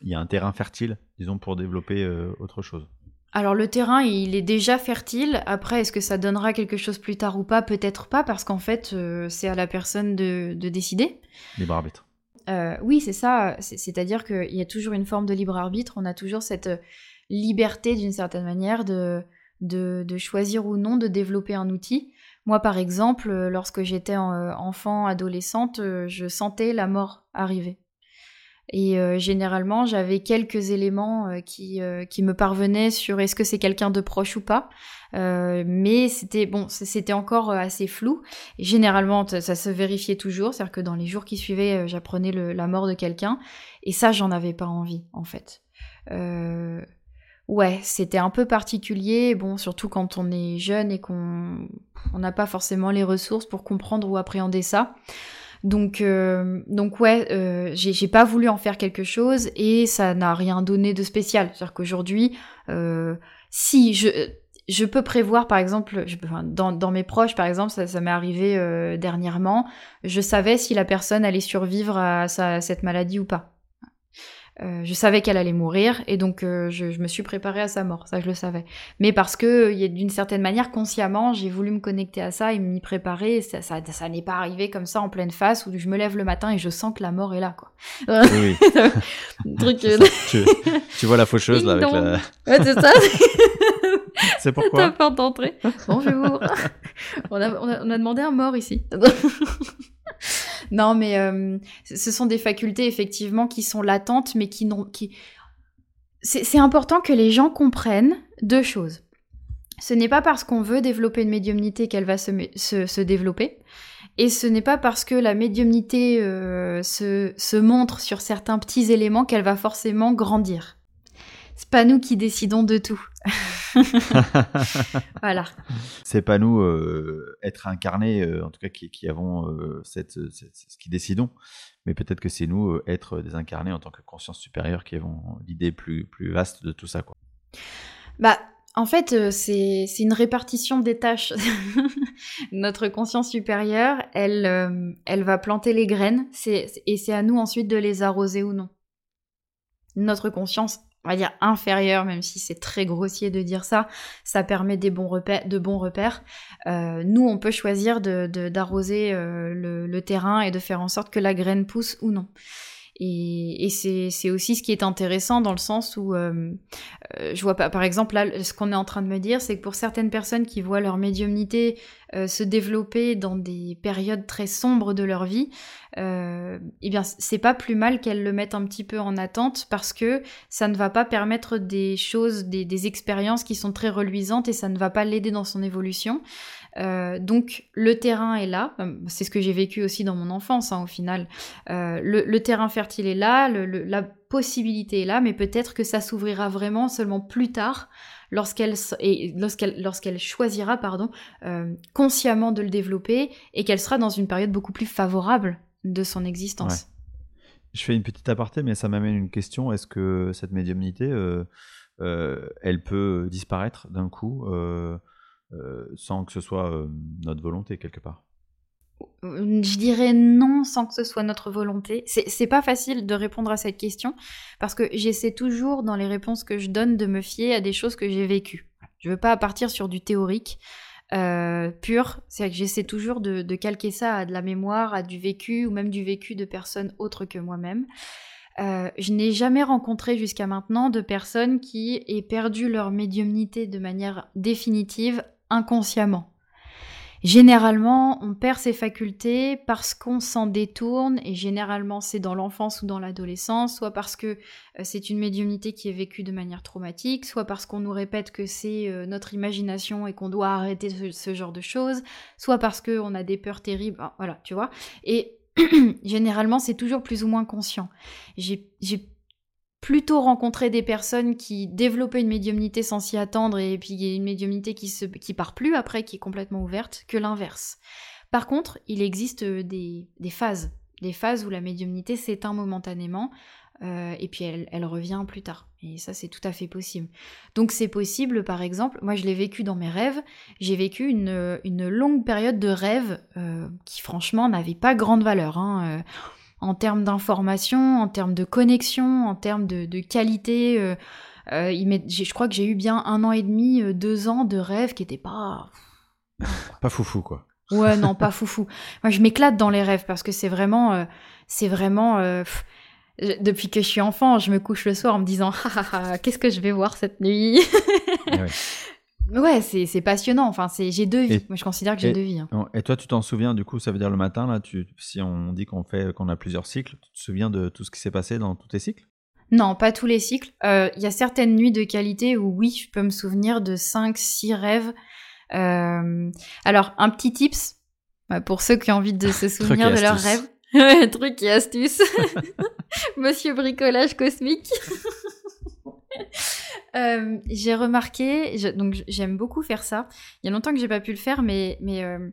il y a un terrain fertile, disons, pour développer autre chose. Alors le terrain, il est déjà fertile. Après, est-ce que ça donnera quelque chose plus tard ou pas? Peut-être pas, parce qu'en fait, euh, c'est à la personne de, décider. Libre arbitre. Euh, oui, c'est ça. C'est-à-dire qu'il y a toujours une forme de libre arbitre. On a toujours cette euh, liberté, d'une certaine manière, de, de, choisir ou non de développer un outil. Moi, par exemple, lorsque j'étais enfant, adolescente, je sentais la mort arriver. Et euh, généralement, j'avais quelques éléments euh, qui, euh, qui me parvenaient sur est-ce que c'est quelqu'un de proche ou pas. mais c'était bon, c'était encore assez flou. Et généralement, ça se vérifiait toujours, c'est-à-dire que dans les jours qui suivaient, j'apprenais la mort de quelqu'un. Et ça, j'en avais pas envie, en fait. Ouais, c'était un peu particulier, bon, surtout quand on est jeune et qu'on n'a pas forcément les ressources pour comprendre ou appréhender ça. Donc, euh, donc ouais, euh, j'ai pas voulu en faire quelque chose et ça n'a rien donné de spécial. C'est-à-dire qu'aujourd'hui, euh, si je, je peux prévoir, par exemple, dans, dans, mes proches, par exemple, ça, m'est arrivé dernièrement, je savais si la personne allait survivre à, sa, à cette maladie ou pas. Euh, je savais qu'elle allait mourir et donc euh, je, me suis préparée à sa mort, ça je le savais. Mais parce que d'une certaine manière, consciemment, j'ai voulu me connecter à ça et m'y préparer. Ça, ça, ça n'est pas arrivé comme ça en pleine face où je me lève le matin et je sens que la mort est là, quoi. Oui. Truc, euh, tu, tu, vois la faucheuse là avec la. Ouais, c'est ça. c'est pourquoi. Ta porte d'entrée. Bonjour. on, a, on, a, on a demandé un mort ici non, mais euh, ce sont des facultés effectivement qui sont latentes, mais qui n'ont. Qui... C'est important que les gens comprennent deux choses. Ce n'est pas parce qu'on veut développer une médiumnité qu'elle va se, se, développer. Et ce n'est pas parce que la médiumnité euh, se, se montre sur certains petits éléments qu'elle va forcément grandir. C'est pas nous qui décidons de tout. voilà. C'est pas nous euh, être incarnés, euh, en tout cas qui, avons euh, cette, ce qui décidons, mais peut-être que c'est nous être désincarnés en tant que conscience supérieure qui avons l'idée plus, plus vaste de tout ça. Quoi. Bah, en fait, c'est une répartition des tâches. Notre conscience supérieure, elle, elle va planter les graines et c'est à nous ensuite de les arroser ou non. Notre conscience on va dire inférieur, même si c'est très grossier de dire ça, ça permet des bons repères, de bons repères. Euh, nous, on peut choisir d'arroser le, le, terrain et de faire en sorte que la graine pousse ou non. Et, c'est aussi ce qui est intéressant dans le sens où euh, euh, je vois pas, par exemple, là, ce qu'on est en train de me dire, c'est que pour certaines personnes qui voient leur médiumnité euh, se développer dans des périodes très sombres de leur vie, eh bien, c'est pas plus mal qu'elles le mettent un petit peu en attente parce que ça ne va pas permettre des choses, des, des expériences qui sont très reluisantes et ça ne va pas l'aider dans son évolution. Euh, donc le terrain est là, euh, c'est ce que j'ai vécu aussi dans mon enfance hein, au final. Euh, le, terrain fertile est là, la possibilité est là, mais peut-être que ça s'ouvrira vraiment seulement plus tard lorsqu'elle choisira pardon consciemment de le développer et qu'elle sera dans une période beaucoup plus favorable de son existence. Je fais une petite aparté, mais ça m'amène une question. Est-ce que cette médiumnité, elle peut disparaître d'un coup euh, sans que ce soit euh, notre volonté quelque part je dirais non sans que ce soit notre volonté. C'est pas facile de répondre à cette question parce que j'essaie toujours dans les réponses que je donne de me fier à des choses que j'ai vécues. Je veux pas partir sur du théorique euh, pur. C'est que j'essaie toujours de, calquer ça à de la mémoire, à du vécu ou même du vécu de personnes autres que moi-même. je n'ai jamais rencontré jusqu'à maintenant de personnes qui aient perdu leur médiumnité de manière définitive inconsciemment. Généralement, on perd ses facultés parce qu'on s'en détourne, et généralement c'est dans l'enfance ou dans l'adolescence, soit parce que euh, c'est une médiumnité qui est vécue de manière traumatique, soit parce qu'on nous répète que c'est euh, notre imagination et qu'on doit arrêter ce, genre de choses, soit parce qu'on a des peurs terribles, voilà, tu vois. Et généralement, c'est toujours plus ou moins conscient. J'ai plutôt rencontrer des personnes qui développaient une médiumnité sans s'y attendre et puis une médiumnité qui se qui part plus après qui est complètement ouverte que l'inverse. Par contre, il existe euh, des, phases, des phases où la médiumnité s'éteint momentanément euh, et puis elle, revient plus tard. Et ça, c'est tout à fait possible. Donc c'est possible, par exemple, moi je l'ai vécu dans mes rêves, j'ai vécu une, une, longue période de rêve euh, qui franchement n'avait pas grande valeur. Hein en termes d'information, en termes de connexion, en termes de, qualité. Euh, euh, je crois que j'ai eu bien un an et demi, euh, deux ans de rêve qui n'étaient pas... pas foufou, quoi. Ouais, non, pas foufou. Moi, je m'éclate dans les rêves parce que c'est vraiment... c'est vraiment... depuis que je suis enfant, je me couche le soir en me disant qu'est-ce que je vais voir cette nuit? Ah Ouais, c'est passionnant. Enfin, c'est j'ai deux vies. Moi, je considère que j'ai deux vies. Hein. Et toi, tu t'en souviens du coup Ça veut dire le matin là, tu, si on dit qu'on fait qu'on a plusieurs cycles, tu te souviens de tout ce qui s'est passé dans tous tes cycles? Non, pas tous les cycles. Euh, il y a certaines nuits de qualité où oui, je peux me souvenir de 5 six rêves. Euh, alors, un petit tips pour ceux qui ont envie de se souvenir de leurs rêves. Truc et astuce. Monsieur bricolage cosmique. Euh, j'ai remarqué, donc j'aime beaucoup faire ça. Il y a longtemps que j'ai pas pu le faire, mais, euh,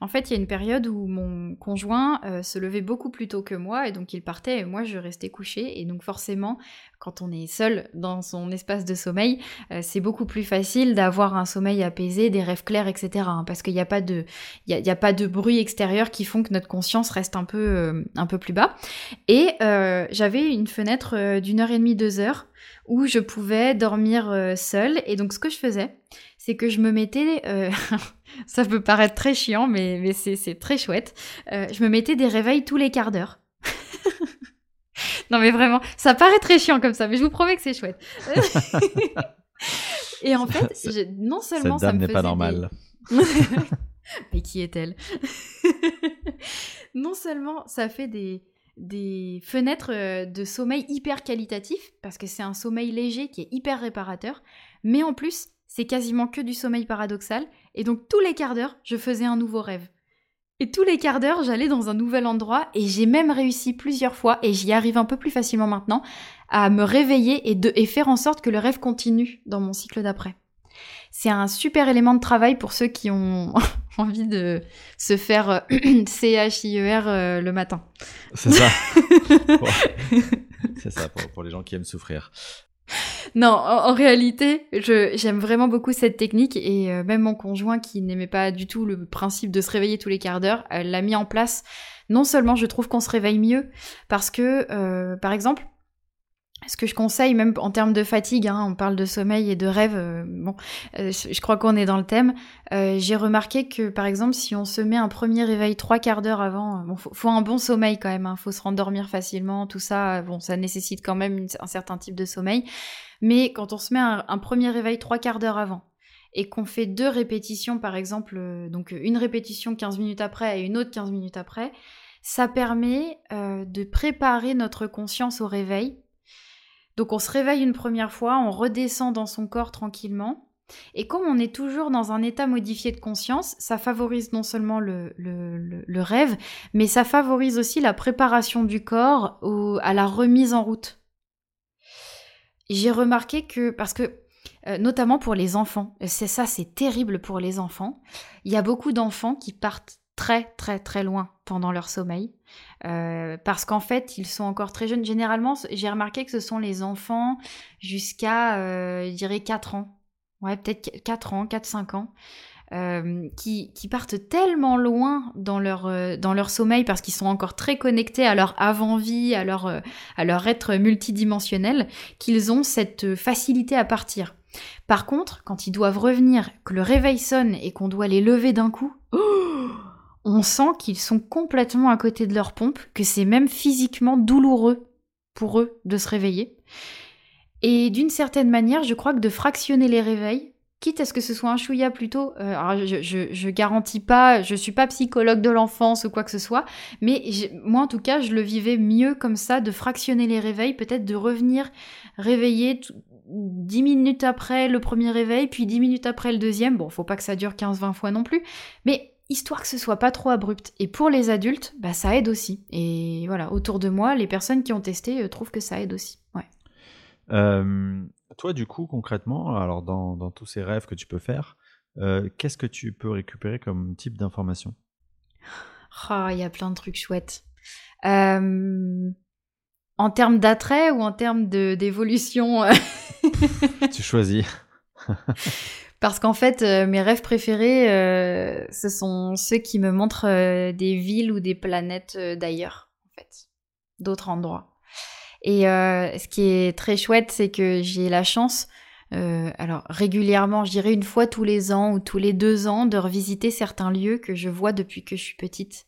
en fait, il y a une période où mon conjoint euh, se levait beaucoup plus tôt que moi, et donc il partait, et moi je restais couchée. Et donc forcément, quand on est seul dans son espace de sommeil, c'est beaucoup plus facile d'avoir un sommeil apaisé, des rêves clairs, etc. Hein, parce qu'il n'y a pas de, y a, pas de bruit extérieur qui font que notre conscience reste un peu, un peu plus bas. Et j'avais une fenêtre d'une heure et demie, deux heures où je pouvais dormir euh, seule. Et donc ce que je faisais, c'est que je me mettais, euh, ça peut paraître très chiant, mais, mais c'est très chouette, euh, je me mettais des réveils tous les quarts d'heure. non mais vraiment, ça paraît très chiant comme ça, mais je vous promets que c'est chouette. et en fait, non seulement ça me n'est pas normal. mais qui est-elle? Non seulement ça fait des des fenêtres euh, de sommeil hyper qualitatifs, parce que c'est un sommeil léger qui est hyper réparateur, mais en plus, c'est quasiment que du sommeil paradoxal, et donc tous les quarts d'heure, je faisais un nouveau rêve. Et tous les quarts d'heure, j'allais dans un nouvel endroit, et j'ai même réussi plusieurs fois, et j'y arrive un peu plus facilement maintenant, à me réveiller et, de, et faire en sorte que le rêve continue dans mon cycle d'après. C'est un super élément de travail pour ceux qui ont envie de se faire euh, CHIER euh, le matin. C'est ça. C'est ça pour, les gens qui aiment souffrir. Non, en, réalité, j'aime vraiment beaucoup cette technique et euh, même mon conjoint qui n'aimait pas du tout le principe de se réveiller tous les quarts d'heure l'a mis en place. Non seulement je trouve qu'on se réveille mieux parce que, par exemple, ce que je conseille, même en termes de fatigue, hein, on parle de sommeil et de rêve, euh, bon, euh, je crois qu'on est dans le thème. Euh, j'ai remarqué que, par exemple, si on se met un premier réveil trois quarts d'heure avant, bon, faut, un bon sommeil quand même, hein, faut se rendormir facilement, tout ça, bon, ça nécessite quand même un certain type de sommeil. Mais quand on se met un, un premier réveil trois quarts d'heure avant, et qu'on fait deux répétitions, par exemple, donc une répétition 15 minutes après et une autre 15 minutes après, ça permet de préparer notre conscience au réveil donc on se réveille une première fois, on redescend dans son corps tranquillement. Et comme on est toujours dans un état modifié de conscience, ça favorise non seulement le, rêve, mais ça favorise aussi la préparation du corps à la remise en route. J'ai remarqué que, parce que, euh, notamment pour les enfants, c'est ça, c'est terrible pour les enfants, il y a beaucoup d'enfants qui partent très très très loin pendant leur sommeil. Euh, parce qu'en fait, ils sont encore très jeunes. Généralement, j'ai remarqué que ce sont les enfants jusqu'à, euh, je dirais, 4 ans. Ouais, peut-être 4 ans, 4-5 ans. Euh, qui, partent tellement loin dans leur, dans leur sommeil parce qu'ils sont encore très connectés à leur avant-vie, à leur, à leur être multidimensionnel, qu'ils ont cette facilité à partir. Par contre, quand ils doivent revenir, que le réveil sonne et qu'on doit les lever d'un coup, oh on sent qu'ils sont complètement à côté de leur pompe, que c'est même physiquement douloureux pour eux de se réveiller. Et d'une certaine manière, je crois que de fractionner les réveils, quitte à ce que ce soit un chouïa plutôt, euh, je, je, garantis pas, je suis pas psychologue de l'enfance ou quoi que ce soit, mais moi en tout cas, je le vivais mieux comme ça, de fractionner les réveils, peut-être de revenir réveiller dix minutes après le premier réveil, puis dix minutes après le deuxième. Bon, faut pas que ça dure 15-20 fois non plus, mais histoire que ce soit pas trop abrupt. Et pour les adultes, bah, ça aide aussi. Et voilà, autour de moi, les personnes qui ont testé euh, trouvent que ça aide aussi. Ouais. Euh, toi, du coup, concrètement, alors dans, tous ces rêves que tu peux faire, euh, qu'est-ce que tu peux récupérer comme type d'information? Ah, il y a plein de trucs chouettes. En termes d'attrait ou en termes d'évolution Tu choisis. Parce qu'en fait, euh, mes rêves préférés, euh, ce sont ceux qui me montrent euh, des villes ou des planètes d'ailleurs, en fait, d'autres endroits. Et ce qui est très chouette, c'est que j'ai la chance, alors régulièrement, je dirais une fois tous les ans ou tous les deux ans, de revisiter certains lieux que je vois depuis que je suis petite.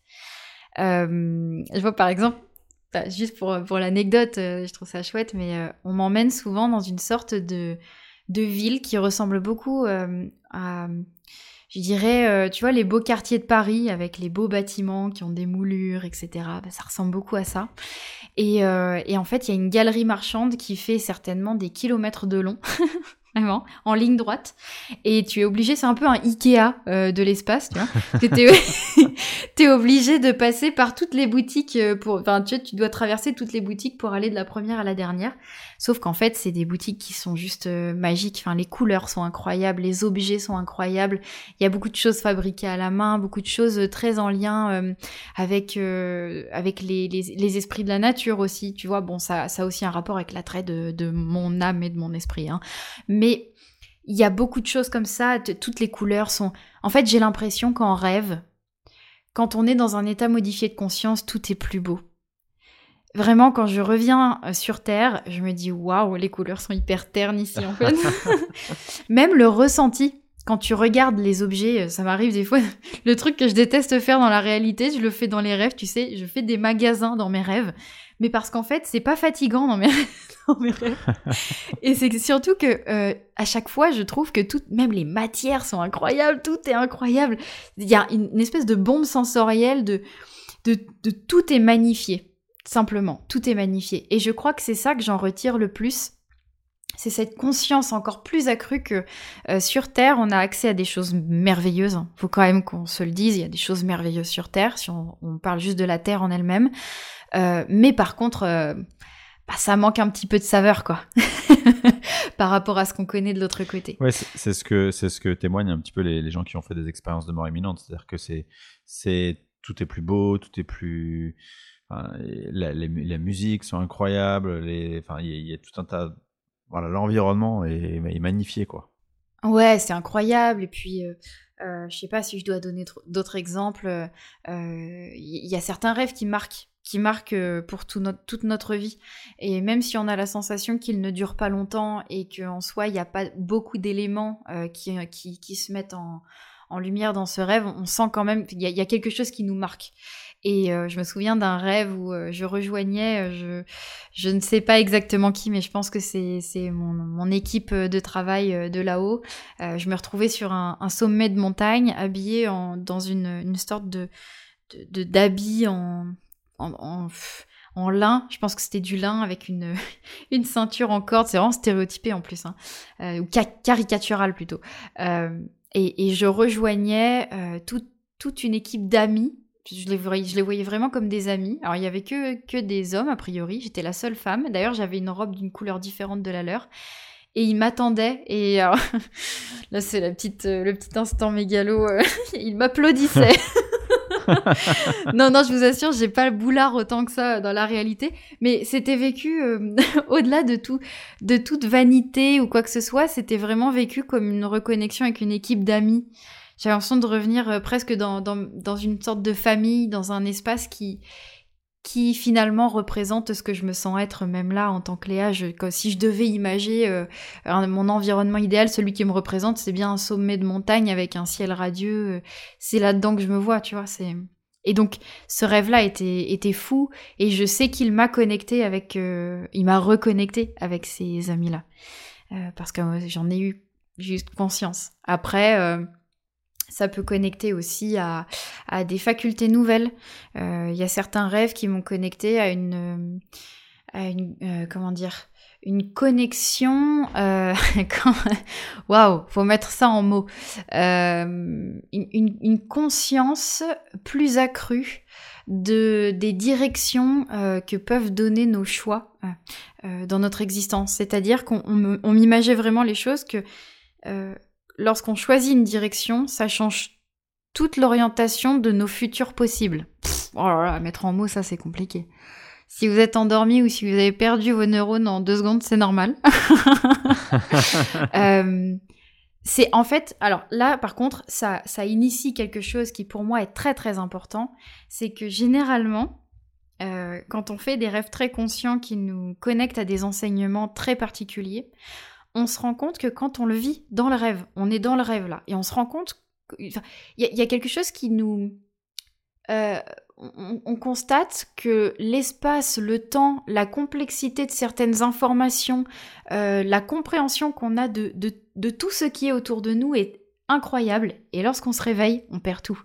je vois par exemple, bah, juste pour, pour l'anecdote, je trouve ça chouette, mais on m'emmène souvent dans une sorte de de villes qui ressemblent beaucoup euh, à, je dirais, euh, tu vois, les beaux quartiers de Paris avec les beaux bâtiments qui ont des moulures, etc. Bah, ça ressemble beaucoup à ça. Et, euh, et en fait, il y a une galerie marchande qui fait certainement des kilomètres de long. vraiment, en ligne droite. Et tu es obligé, c'est un peu un Ikea euh, de l'espace, tu vois. tu es, obligé de passer par toutes les boutiques pour, enfin, tu, tu dois traverser toutes les boutiques pour aller de la première à la dernière. Sauf qu'en fait, c'est des boutiques qui sont juste euh, magiques. Enfin, les couleurs sont incroyables, les objets sont incroyables. Il y a beaucoup de choses fabriquées à la main, beaucoup de choses très en lien avec avec les, esprits de la nature aussi. Tu vois, bon, ça, a aussi un rapport avec l'attrait de, de mon âme et de mon esprit. Hein. Mais il y a beaucoup de choses comme ça, toutes les couleurs sont... En fait, j'ai l'impression qu'en rêve, quand on est dans un état modifié de conscience, tout est plus beau. Vraiment, quand je reviens euh, sur Terre, je me dis waouh, les couleurs sont hyper ternes ici en fait. Même le ressenti, quand tu regardes les objets, euh, ça m'arrive des fois. Le truc que je déteste faire dans la réalité, je le fais dans les rêves, tu sais, je fais des magasins dans mes rêves mais parce qu'en fait, c'est pas fatigant dans mes, rêves. Et c'est surtout que euh, à chaque fois, je trouve que toutes, même les matières sont incroyables, tout est incroyable. Il y a une, espèce de bombe sensorielle de, de, tout est magnifié. Simplement, tout est magnifié. Et je crois que c'est ça que j'en retire le plus c'est cette conscience encore plus accrue que euh, sur Terre, on a accès à des choses merveilleuses. Il faut quand même qu'on se le dise, il y a des choses merveilleuses sur Terre, si on, parle juste de la Terre en elle-même. Euh, mais par contre, euh, bah, ça manque un petit peu de saveur, quoi, par rapport à ce qu'on connaît de l'autre côté. Ouais, c'est ce que c'est ce que témoignent un petit peu les, gens qui ont fait des expériences de mort imminente, c'est-à-dire que c'est tout est plus beau, tout est plus la, les, musiques sont incroyables, les, enfin, il y, a tout un tas, voilà, l'environnement est, magnifié, quoi. Ouais, c'est incroyable. Et puis, euh, euh, je sais pas si je dois donner d'autres exemples. Il y a certains rêves qui marquent qui marquent euh, pour toute notre vie. Et même si on a la sensation qu'ils ne durent pas longtemps et qu'en soi, il n'y a pas beaucoup d'éléments euh, qui, se mettent en, lumière dans ce rêve, on sent quand même qu'il y, a quelque chose qui nous marque. Et euh, je me souviens d'un rêve où je rejoignais, je, je ne sais pas exactement qui, mais je pense que c'est mon, mon équipe de travail de là-haut. je me retrouvais sur un, sommet de montagne, habillée en, dans une, une sorte de d'habits en en, en, lin. Je pense que c'était du lin avec une, une ceinture en corde. C'est vraiment stéréotypé en plus, hein. euh, ou caricatural plutôt. Euh, et, et, je rejoignais euh, toute une équipe d'amis. Je les, voyais, je les voyais vraiment comme des amis. Alors il y avait que, que des hommes a priori. J'étais la seule femme. D'ailleurs j'avais une robe d'une couleur différente de la leur et ils m'attendaient et là c'est la petite le petit instant mégalo ils m'applaudissaient non, non, je vous assure, j'ai pas le boulard autant que ça dans la réalité, mais c'était vécu euh, au-delà de tout, de toute vanité ou quoi que ce soit, c'était vraiment vécu comme une reconnexion avec une équipe d'amis. J'avais l'impression de revenir euh, presque dans, dans, dans une sorte de famille, dans un espace qui, qui finalement représente ce que je me sens être même là en tant que Léa. si je devais imager euh, mon environnement idéal, celui qui me représente, c'est bien un sommet de montagne avec un ciel radieux. Euh, c'est là-dedans que je me vois, tu vois. C'est et donc ce rêve-là était, était fou et je sais qu'il m'a connecté avec, il m'a reconnecté avec ces amis-là parce que j'en ai eu juste conscience. Après ça peut connecter aussi à, des facultés nouvelles. Euh, il y a certains rêves qui m'ont connecté à une, à une euh, comment dire, une connexion. Euh, waouh, faut mettre ça en mots. Une, une, conscience plus accrue de des directions que peuvent donner nos choix dans notre existence. C'est-à-dire qu'on on, m'imageait vraiment les choses que lorsqu'on choisit une direction, ça change toute l'orientation de nos futurs possibles. oh là là, mettre en mots, ça c'est compliqué. Si vous êtes endormi ou si vous avez perdu vos neurones en deux secondes, c'est normal. Euh, c'est en fait, alors là par contre, ça, ça initie quelque chose qui pour moi est très très important, c'est que généralement, euh, quand on fait des rêves très conscients qui nous connectent à des enseignements très particuliers, on se rend compte que quand on le vit dans le rêve, on est dans le rêve là, et on se rend compte il y, a quelque chose qui nous... Euh, on, constate que l'espace, le temps, la complexité de certaines informations, euh, la compréhension qu'on a de, de tout ce qui est autour de nous est incroyable, et lorsqu'on se réveille, on perd tout.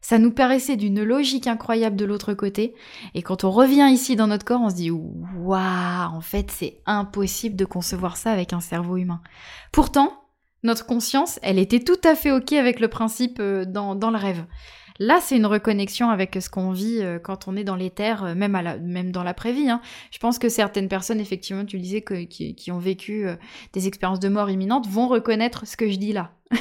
Ça nous paraissait d'une logique incroyable de l'autre côté. Et quand on revient ici dans notre corps, on se dit waouh, en fait, c'est impossible de concevoir ça avec un cerveau humain. Pourtant, notre conscience, elle était tout à fait ok avec le principe euh, dans, le rêve. Là, c'est une reconnexion avec ce qu'on vit euh, quand on est dans l'éther, euh, même, même dans l'après-vie. Hein. Je pense que certaines personnes, effectivement, tu disais, que, qui, ont vécu des expériences de mort imminente, vont reconnaître ce que je dis là.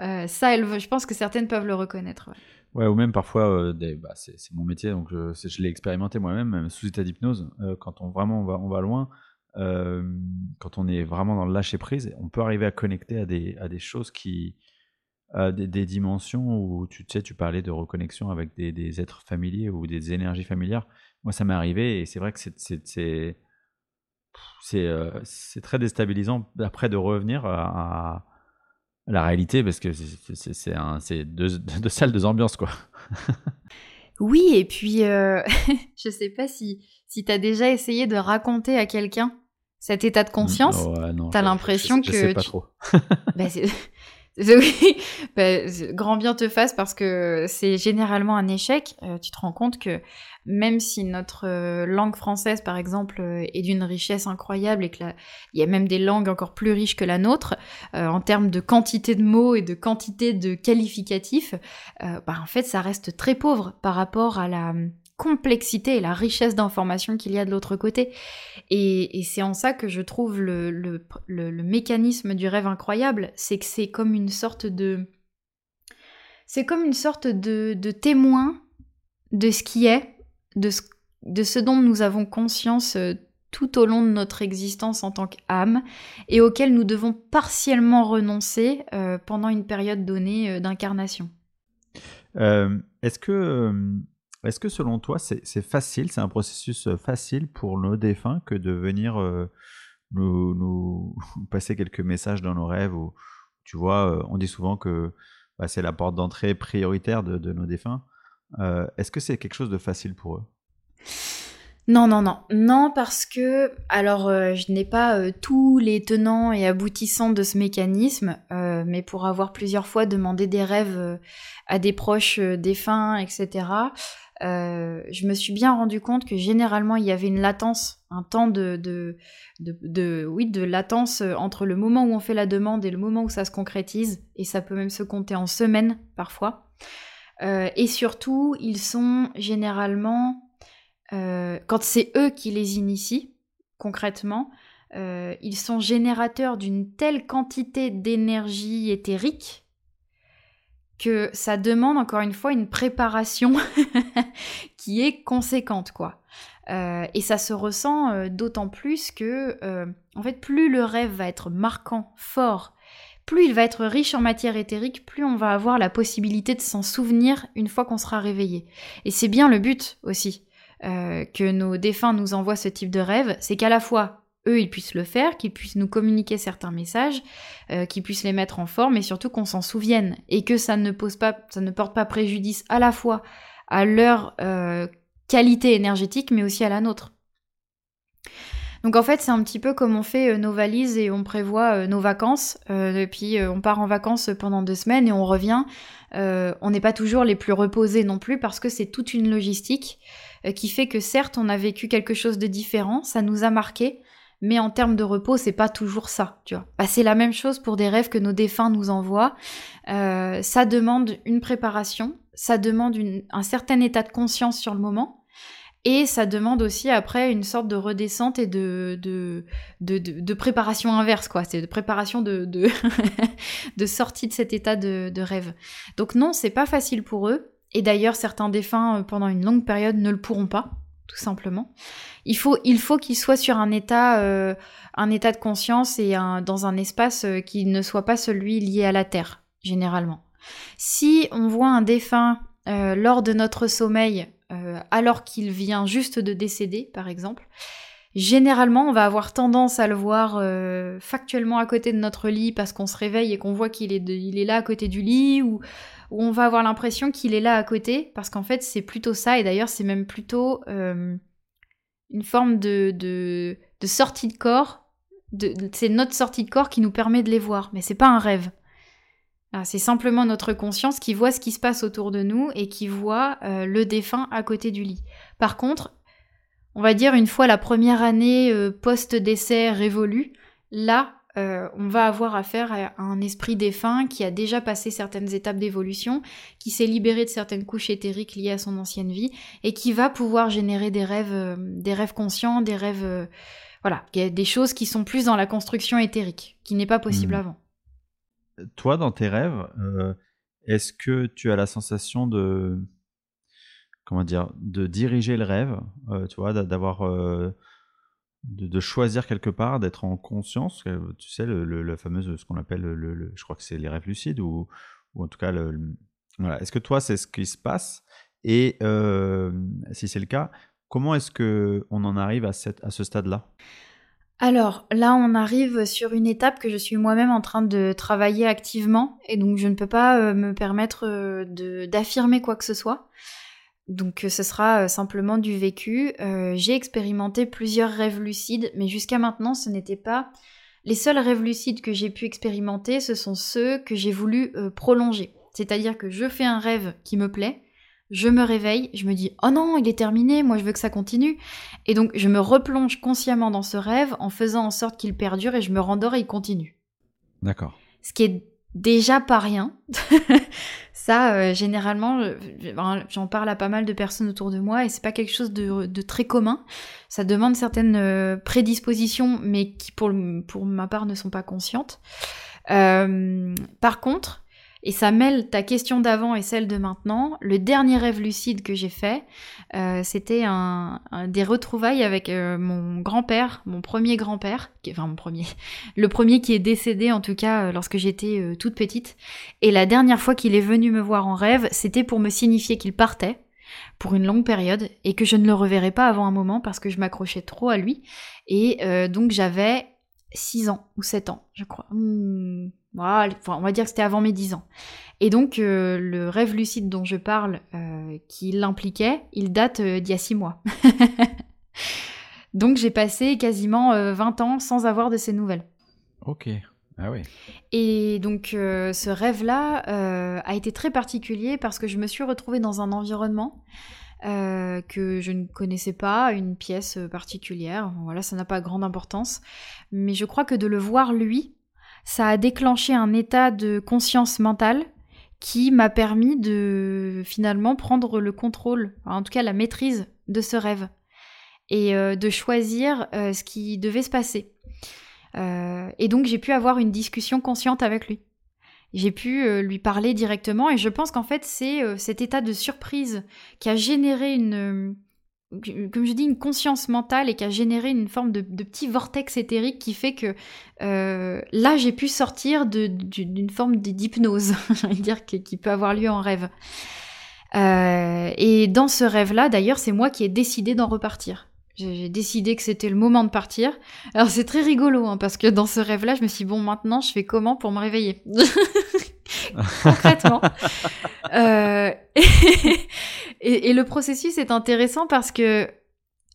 Euh, ça, je pense que certaines peuvent le reconnaître. Ou même parfois, euh, bah, c'est mon métier, donc je, l'ai expérimenté moi-même, sous état d'hypnose, euh, quand on vraiment va, on va loin, quand on est vraiment dans le lâcher prise, on peut arriver à connecter à des, à des choses qui, à des, des, dimensions où tu, sais, tu parlais de reconnexion avec des, des, êtres familiers ou des énergies familières. Moi, ça m'est arrivé et c'est vrai que c'est c'est très déstabilisant après de revenir à la réalité parce que c'est deux, deux salles, deux ambiances, quoi. oui, et puis euh, je sais pas si, si tu as déjà essayé de raconter à quelqu'un cet état de conscience. tu as l'impression que. Je sais pas trop. bah, oui, bah, grand bien te fasse parce que c'est généralement un échec. Euh, tu te rends compte que même si notre euh, langue française, par exemple, euh, est d'une richesse incroyable et qu'il y a même des langues encore plus riches que la nôtre, en termes de quantité de mots et de quantité de qualificatifs, bah, en fait, ça reste très pauvre par rapport à la complexité et la richesse d'informations qu'il y a de l'autre côté. Et, c'est en ça que je trouve le, mécanisme du rêve incroyable, c'est que c'est comme une sorte de... C'est comme une sorte de, de témoin de ce qui est, de ce, de ce dont nous avons conscience euh, tout au long de notre existence en tant qu'âme et auquel nous devons partiellement renoncer euh, pendant une période donnée euh, d'incarnation. Est-ce que est-ce que selon toi, c'est facile, c'est un processus facile pour nos défunts que de venir nous, nous, passer quelques messages dans nos rêves ou, Tu vois, on dit souvent que bah, c'est la porte d'entrée prioritaire de, nos défunts. est-ce que c'est quelque chose de facile pour eux? Non, non, non. Non, parce que, alors, euh, je n'ai pas euh, tous les tenants et aboutissants de ce mécanisme, euh, mais pour avoir plusieurs fois demandé des rêves à des proches défunts, etc., je me suis bien rendu compte que généralement, il y avait une latence, un temps de, de, de, oui, de latence entre le moment où on fait la demande et le moment où ça se concrétise, et ça peut même se compter en semaines parfois. et surtout, ils sont généralement euh, quand c'est eux qui les initient, concrètement, euh, ils sont générateurs d'une telle quantité d'énergie éthérique que ça demande encore une fois une préparation qui est conséquente, quoi. Euh, et ça se ressent d'autant plus que, en fait, plus le rêve va être marquant, fort, plus il va être riche en matière éthérique, plus on va avoir la possibilité de s'en souvenir une fois qu'on sera réveillé. Et c'est bien le but aussi. Euh, que nos défunts nous envoient ce type de rêve, c'est qu'à la fois eux, ils puissent le faire, qu'ils puissent nous communiquer certains messages, euh, qu'ils puissent les mettre en forme et surtout qu'on s'en souvienne et que ça ne pose pas, ça ne porte pas préjudice à la fois à leur euh, qualité énergétique mais aussi à la nôtre. Donc en fait, c'est un petit peu comme on fait nos valises et on prévoit nos vacances. puis on part en vacances pendant deux semaines et on revient. on n'est pas toujours les plus reposés non plus parce que c'est toute une logistique. Euh, qui fait que certes on a vécu quelque chose de différent, ça nous a marqué, mais en termes de repos, c'est pas toujours ça, tu vois. Bah, c'est la même chose pour des rêves que nos défunts nous envoient. Euh, ça demande une préparation, ça demande un certain état de conscience sur le moment, et ça demande aussi après une sorte de redescente et de, de, de, préparation inverse, quoi. C'est de préparation de, de, sortie de cet état de, rêve. Donc non, c'est pas facile pour eux. Et d'ailleurs, certains défunts, euh, pendant une longue période, ne le pourront pas, tout simplement. Il faut, il faut qu'ils soient sur un état, euh, un état de conscience et dans un espace euh, qui ne soit pas celui lié à la Terre, généralement. Si on voit un défunt lors de notre sommeil, alors qu'il vient juste de décéder, par exemple, Généralement, on va avoir tendance à le voir factuellement à côté de notre lit parce qu'on se réveille et qu'on voit qu'il est, est là à côté du lit, ou où on va avoir l'impression qu'il est là à côté, parce qu'en fait c'est plutôt ça, et d'ailleurs c'est même plutôt euh, une forme de, de, sortie de corps, c'est notre sortie de corps qui nous permet de les voir, mais c'est pas un rêve. Ah, c'est simplement notre conscience qui voit ce qui se passe autour de nous et qui voit euh, le défunt à côté du lit. Par contre, on va dire une fois la première année euh, post-décès révolue, là, euh, on va avoir affaire à un esprit défunt qui a déjà passé certaines étapes d'évolution, qui s'est libéré de certaines couches éthériques liées à son ancienne vie, et qui va pouvoir générer des rêves, euh, des rêves conscients, des rêves, euh, voilà, des choses qui sont plus dans la construction éthérique, qui n'est pas possible hmm. avant. Toi, dans tes rêves, est-ce que tu as la sensation de, comment dire, de diriger le rêve, tu vois, d'avoir de, choisir quelque part, d'être en conscience, tu sais, le, la fameuse, ce qu'on appelle, le, je crois que c'est les rêves lucides, ou, ou en tout cas, voilà. est-ce que toi, c'est ce qui se passe Et euh, si c'est le cas, comment est-ce qu'on en arrive à, cette, à ce stade-là? Alors là, on arrive sur une étape que je suis moi-même en train de travailler activement et donc je ne peux pas euh, me permettre euh, d'affirmer quoi que ce soit. Donc euh, ce sera euh, simplement du vécu. Euh, j'ai expérimenté plusieurs rêves lucides, mais jusqu'à maintenant ce n'était pas... Les seuls rêves lucides que j'ai pu expérimenter, ce sont ceux que j'ai voulu prolonger. C'est-à-dire que je fais un rêve qui me plaît, je me réveille, je me dis oh non, il est terminé, moi je veux que ça continue. Et donc je me replonge consciemment dans ce rêve en faisant en sorte qu'il perdure et je me rendors et il continue. D'accord. Ce qui est déjà pas rien. ça, euh, généralement, j'en parle à pas mal de personnes autour de moi et c'est pas quelque chose de, très commun. Ça demande certaines euh, prédispositions, mais qui pour, pour ma part ne sont pas conscientes. Euh, par contre, et ça mêle ta question d'avant et celle de maintenant. Le dernier rêve lucide que j'ai fait, euh, c'était un, des retrouvailles avec euh, mon grand-père, mon premier grand-père, enfin mon premier, le premier qui est décédé en tout cas euh, lorsque j'étais toute petite. Et la dernière fois qu'il est venu me voir en rêve, c'était pour me signifier qu'il partait. pour une longue période et que je ne le reverrai pas avant un moment parce que je m'accrochais trop à lui. Et donc j'avais 6 ans ou 7 ans, je crois. Hmm, on va dire que c'était avant mes 10 ans. Et donc euh, le rêve lucide dont je parle, euh, qui l'impliquait, il date d'il y a 6 mois. donc j'ai passé quasiment 20 ans sans avoir de ces nouvelles. Ok. Ah oui. Et donc euh, ce rêve-là euh, a été très particulier parce que je me suis retrouvée dans un environnement euh, que je ne connaissais pas, une pièce particulière. Voilà, ça n'a pas grande importance. Mais je crois que de le voir lui, ça a déclenché un état de conscience mentale qui m'a permis de finalement prendre le contrôle, en tout cas la maîtrise de ce rêve et de choisir ce qui devait se passer. Euh, et donc j'ai pu avoir une discussion consciente avec lui. J'ai pu euh, lui parler directement et je pense qu'en fait c'est euh, cet état de surprise qui a généré une, comme je dis, une conscience mentale et qui a généré une forme de, petit vortex éthérique qui fait que là j'ai pu sortir d'une forme d'hypnose, dire, qui, qui, peut avoir lieu en rêve. et dans ce rêve-là, d'ailleurs, c'est moi qui ai décidé d'en repartir. J'ai décidé que c'était le moment de partir. Alors c'est très rigolo, hein, parce que dans ce rêve-là, je me suis dit, bon, maintenant, je fais comment pour me réveiller? Concrètement. euh, et, le processus est intéressant parce que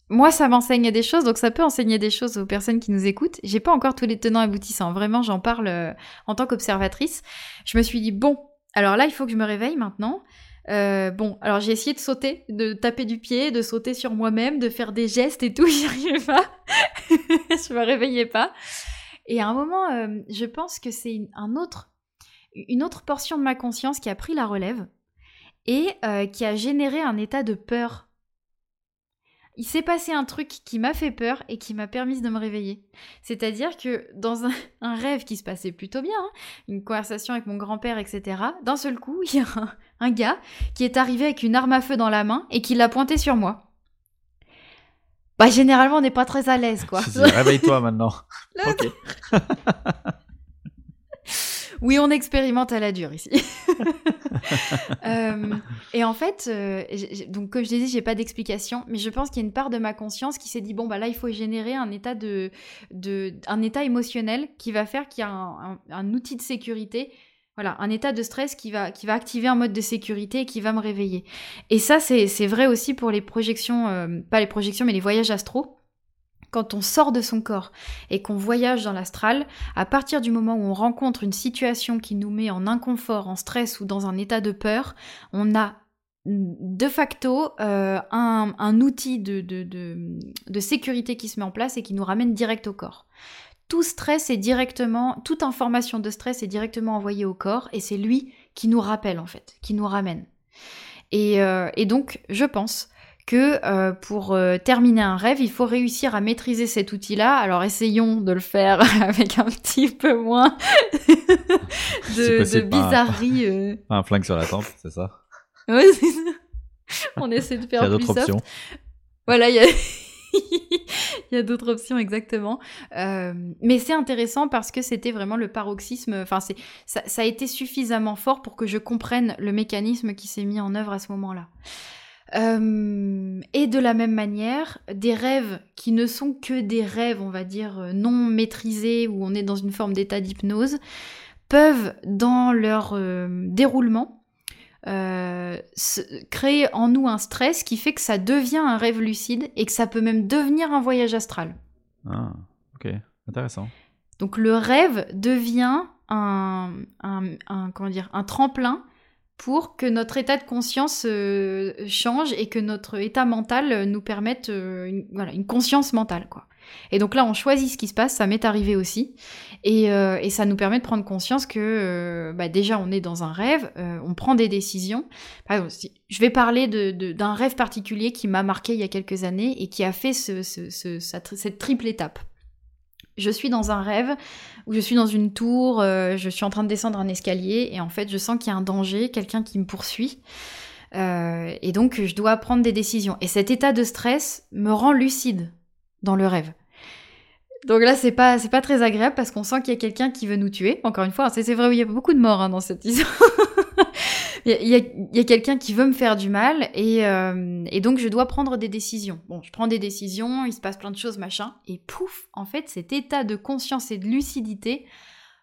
moi, ça m'enseigne des choses, donc ça peut enseigner des choses aux personnes qui nous écoutent. J'ai pas encore tous les tenants aboutissants. Vraiment, j'en parle euh, en tant qu'observatrice. Je me suis dit, bon, alors là, il faut que je me réveille maintenant. Euh, bon, alors j'ai essayé de sauter, de taper du pied, de sauter sur moi-même, de faire des gestes et tout, j'y arrivais pas. je me réveillais pas. Et à un moment, euh, je pense que c'est un autre, une autre portion de ma conscience qui a pris la relève et euh, qui a généré un état de peur il s'est passé un truc qui m'a fait peur et qui m'a permis de me réveiller. C'est-à-dire que dans un, rêve qui se passait plutôt bien, hein, une conversation avec mon grand-père, etc., d'un seul coup, il y a un, gars qui est arrivé avec une arme à feu dans la main et qui l'a pointé sur moi. Bah généralement on n'est pas très à l'aise quoi. Réveille-toi maintenant. ok. Oui, on expérimente à la dure ici. Euh, et en fait, euh, donc comme je l'ai dit, j'ai pas d'explication, mais je pense qu'il y a une part de ma conscience qui s'est dit bon bah là il faut générer un état de, de un état émotionnel qui va faire qu'il y a un, outil de sécurité voilà, un état de stress qui va, qui va activer un mode de sécurité et qui va me réveiller. Et ça, c'est vrai aussi pour les projections, euh, pas les projections, mais les voyages astro quand on sort de son corps et qu'on voyage dans l'astral, à partir du moment où on rencontre une situation qui nous met en inconfort, en stress ou dans un état de peur, on a de facto euh, un, outil de, sécurité qui se met en place et qui nous ramène direct au corps. Tout stress est directement, toute information de stress est directement envoyée au corps et c'est lui qui nous rappelle en fait, qui nous ramène. Et, euh, et donc, je pense que euh, pour euh, terminer un rêve, il faut réussir à maîtriser cet outil-là. Alors essayons de le faire avec un petit peu moins de, bizarrerie. Euh. Un flingue sur la tempe, c'est ça? Oui, c'est ça. On essaie de faire il y a d'autres options. Voilà, il y a... il y a d'autres options exactement. mais c'est intéressant parce que c'était vraiment le paroxysme. Enfin, c'est ça, ça, a été suffisamment fort pour que je comprenne le mécanisme qui s'est mis en œuvre à ce moment-là. Euh, et de la même manière, des rêves qui ne sont que des rêves, on va dire, euh, non maîtrisés, où on est dans une forme d'état d'hypnose, peuvent, dans leur euh, déroulement, créer en nous un stress qui fait que ça devient un rêve lucide et que ça peut même devenir un voyage astral. Ah, ok, intéressant. Donc le rêve devient un, un comment dire, un tremplin pour que notre état de conscience euh, change et que notre état mental euh, nous permette euh, une, conscience mentale. quoi. Et donc là, on choisit ce qui se passe, ça m'est arrivé aussi. Et, ça nous permet de prendre conscience que bah déjà, on est dans un rêve, on prend des décisions. Je vais parler d'un rêve particulier qui m'a marqué il y a quelques années et qui a fait ce, ce, ce, cette triple étape je suis dans un rêve où je suis dans une tour, euh, je suis en train de descendre un escalier et en fait je sens qu'il y a un danger, quelqu'un qui me poursuit. Euh, et donc je dois prendre des décisions. Et cet état de stress me rend lucide dans le rêve. Donc là, c'est pas, pas très agréable parce qu'on sent qu'il y a quelqu'un qui veut nous tuer. Encore une fois, c'est, vrai, il y a beaucoup de morts hein, dans cette histoire. Il y a, quelqu'un qui veut me faire du mal et, euh, et, donc je dois prendre des décisions. Bon, je prends des décisions, il se passe plein de choses, machin, et pouf, en fait, cet état de conscience et de lucidité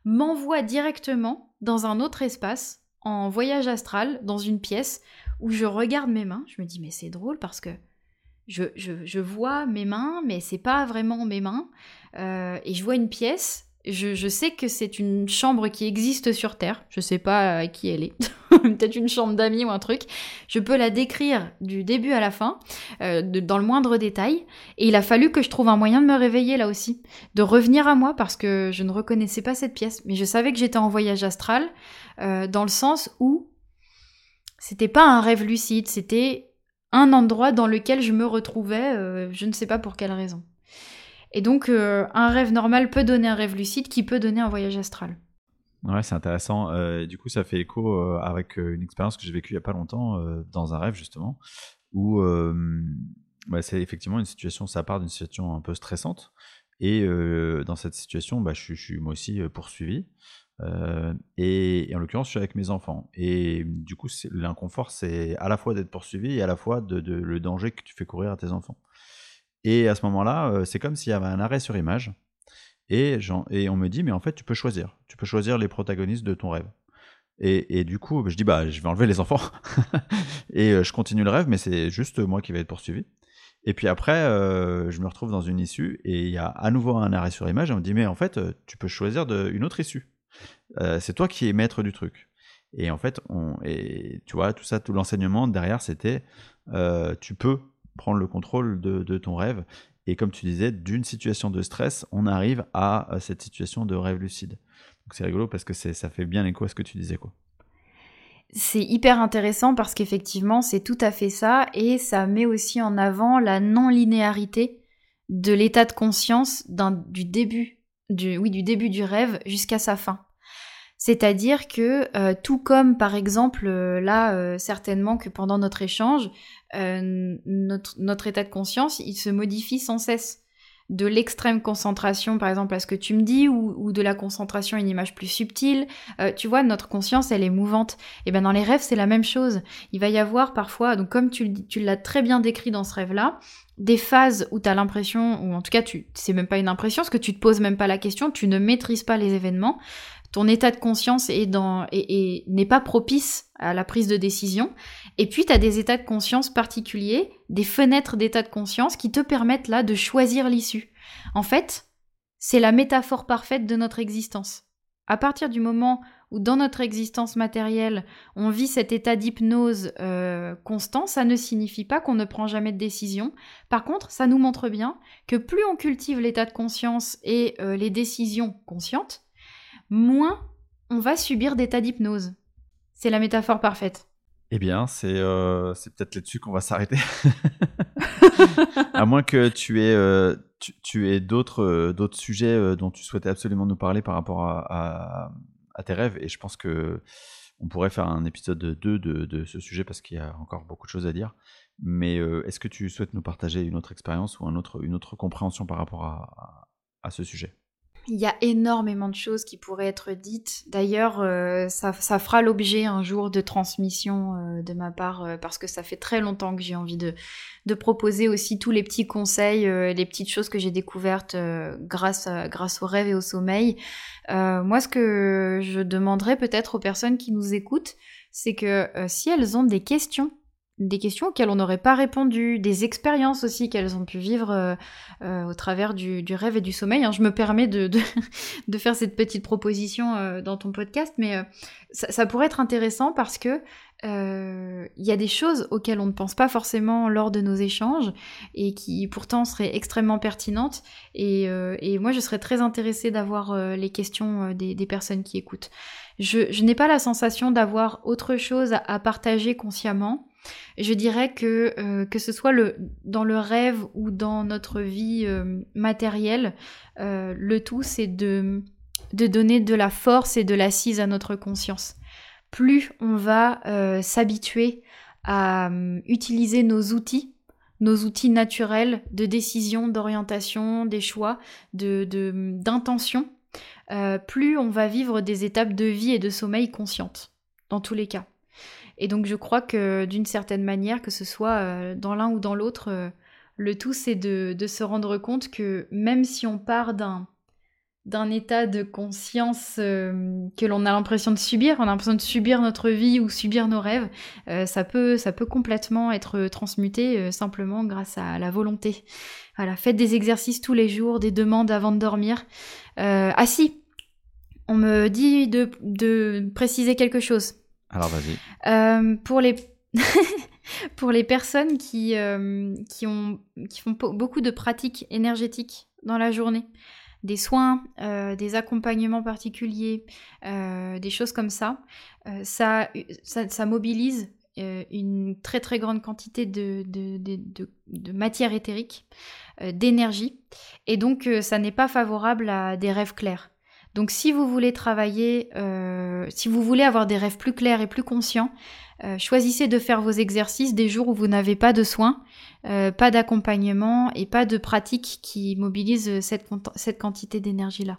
m'envoie directement dans un autre espace, en voyage astral, dans une pièce où je regarde mes mains. Je me dis, mais c'est drôle parce que je, je, vois mes mains, mais c'est pas vraiment mes mains. Euh, et je vois une pièce je, sais que c'est une chambre qui existe sur Terre. Je sais pas à qui elle est. Peut-être une chambre d'amis ou un truc. Je peux la décrire du début à la fin, euh, dans le moindre détail. Et il a fallu que je trouve un moyen de me réveiller là aussi, de revenir à moi parce que je ne reconnaissais pas cette pièce. Mais je savais que j'étais en voyage astral, euh, dans le sens où c'était pas un rêve lucide, c'était un endroit dans lequel je me retrouvais, euh, je ne sais pas pour quelle raison. Et donc, euh, un rêve normal peut donner un rêve lucide qui peut donner un voyage astral. Ouais, c'est intéressant. Euh, du coup, ça fait écho euh, avec une expérience que j'ai vécue il n'y a pas longtemps dans un rêve, justement, où bah, c'est effectivement une situation, ça part d'une situation un peu stressante. Et dans cette situation, bah, je, suis moi aussi poursuivi. Et, en l'occurrence, je suis avec mes enfants. Et du coup, l'inconfort, c'est à la fois d'être poursuivi et à la fois de, le danger que tu fais courir à tes enfants. Et à ce moment-là, euh, c'est comme s'il y avait un arrêt sur image. Et, on me dit, mais en fait, tu peux choisir. Tu peux choisir les protagonistes de ton rêve. Et, du coup, je dis, bah, je vais enlever les enfants. et euh, je continue le rêve, mais c'est juste moi qui vais être poursuivi. Et puis après, euh, je me retrouve dans une issue et il y a à nouveau un arrêt sur image et on me dit, mais en fait, tu peux choisir une autre issue. c'est toi qui es maître du truc. Et en fait, on, et, tu vois, tout ça, tout l'enseignement derrière, c'était, tu peux prendre le contrôle de, ton rêve. Et comme tu disais, d'une situation de stress, on arrive à, cette situation de rêve lucide. C'est rigolo parce que ça fait bien écho à ce que tu disais. quoi. C'est hyper intéressant parce qu'effectivement, c'est tout à fait ça. Et ça met aussi en avant la non-linéarité de l'état de conscience du début du, oui, du début du rêve jusqu'à sa fin. C'est-à-dire que euh, tout comme par exemple euh, là euh, certainement que pendant notre échange, notre, notre, état de conscience, il se modifie sans cesse. De l'extrême concentration par exemple à ce que tu me dis ou, ou de la concentration à une image plus subtile. tu vois, notre conscience elle est mouvante. Et ben dans les rêves c'est la même chose. Il va y avoir parfois, donc comme tu, tu l'as très bien décrit dans ce rêve-là, des phases où tu as l'impression, ou en tout cas tu c'est même pas une impression, parce que tu te poses même pas la question, tu ne maîtrises pas les événements, ton état de conscience n'est pas propice à la prise de décision. Et puis, tu as des états de conscience particuliers, des fenêtres d'état de conscience qui te permettent là de choisir l'issue. En fait, c'est la métaphore parfaite de notre existence. À partir du moment où dans notre existence matérielle, on vit cet état d'hypnose euh, constant, ça ne signifie pas qu'on ne prend jamais de décision. Par contre, ça nous montre bien que plus on cultive l'état de conscience et euh, les décisions conscientes, moins on va subir des tas d'hypnose. C'est la métaphore parfaite. Eh bien, c'est euh, peut-être là-dessus qu'on va s'arrêter. à moins que tu aies, euh, tu, aies d'autres euh, sujets dont tu souhaitais absolument nous parler par rapport à, tes rêves. Et je pense que on pourrait faire un épisode 2 de, ce sujet parce qu'il y a encore beaucoup de choses à dire. Mais est-ce que tu souhaites nous partager une autre expérience ou un autre, une autre compréhension par rapport à ce sujet? Il y a énormément de choses qui pourraient être dites. D'ailleurs, euh, ça, fera l'objet un jour de transmission euh, de ma part euh, parce que ça fait très longtemps que j'ai envie de, proposer aussi tous les petits conseils, les petites choses que j'ai découvertes grâce, grâce au rêve et au sommeil. moi, ce que je demanderais peut-être aux personnes qui nous écoutent, c'est que si elles ont des questions des questions auxquelles on n'aurait pas répondu, des expériences aussi qu'elles ont pu vivre euh, euh, au travers du, rêve et du sommeil. Hein. Je me permets de, de, faire cette petite proposition euh, dans ton podcast, mais ça, pourrait être intéressant parce que il y a des choses auxquelles on ne pense pas forcément lors de nos échanges et qui pourtant seraient extrêmement pertinentes. Et, moi, je serais très intéressée d'avoir les questions des, personnes qui écoutent. Je, n'ai pas la sensation d'avoir autre chose à partager consciemment. Je dirais que euh, que ce soit dans le rêve ou dans notre vie euh, matérielle, euh, le tout c'est de, de donner de la force et de l'assise à notre conscience. Plus on va s'habituer à utiliser nos outils, nos outils naturels de décision, d'orientation, des choix, de d'intention, plus on va vivre des étapes de vie et de sommeil conscientes, dans tous les cas. Et donc je crois que d'une certaine manière, que ce soit dans l'un ou dans l'autre, le tout c'est de, se rendre compte que même si on part d'un d'un état de conscience euh, que l'on a l'impression de subir, on a l'impression de subir notre vie ou subir nos rêves, euh, ça, peut, ça peut complètement être transmuté euh, simplement grâce à la volonté. Voilà, faites des exercices tous les jours, des demandes avant de dormir. ah si, on me dit de, de préciser quelque chose. Alors vas-y. pour les pour les personnes qui, qui, ont, qui font beaucoup de pratiques énergétiques dans la journée, des soins, euh, des accompagnements particuliers, euh, des choses comme ça, euh, ça, ça, mobilise une très très grande quantité de, de, matière éthérique, d'énergie, et donc ça n'est pas favorable à des rêves clairs. Donc si vous voulez travailler, si vous voulez avoir des rêves plus clairs et plus conscients, choisissez de faire vos exercices des jours où vous n'avez pas de soins, euh, pas d'accompagnement et pas de pratique qui mobilise cette, cette quantité d'énergie-là.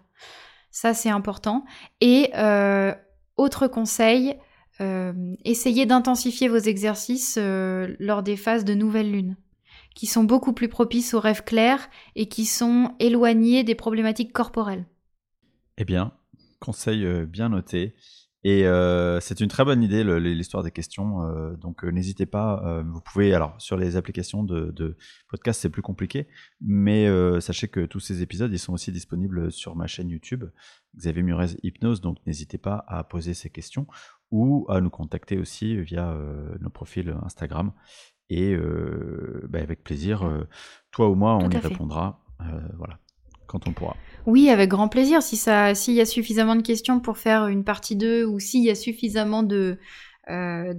Ça, c'est important. Et euh, autre conseil, euh, essayez d'intensifier vos exercices lors des phases de nouvelle lune, qui sont beaucoup plus propices aux rêves clairs et qui sont éloignés des problématiques corporelles. Eh bien, conseil bien noté. Et euh, c'est une très bonne idée l'histoire des questions. Euh, donc euh, n'hésitez pas. vous pouvez alors sur les applications de, de podcast c'est plus compliqué, mais sachez que tous ces épisodes ils sont aussi disponibles sur ma chaîne YouTube Xavier Murez Hypnose. Donc n'hésitez pas à poser ces questions ou à nous contacter aussi via nos profils Instagram. Et bah, avec plaisir, toi ou moi, on y répondra. voilà quand on pourra. Oui, avec grand plaisir. Si ça, s'il y a suffisamment de questions pour faire une partie 2 ou s'il y a suffisamment de, euh,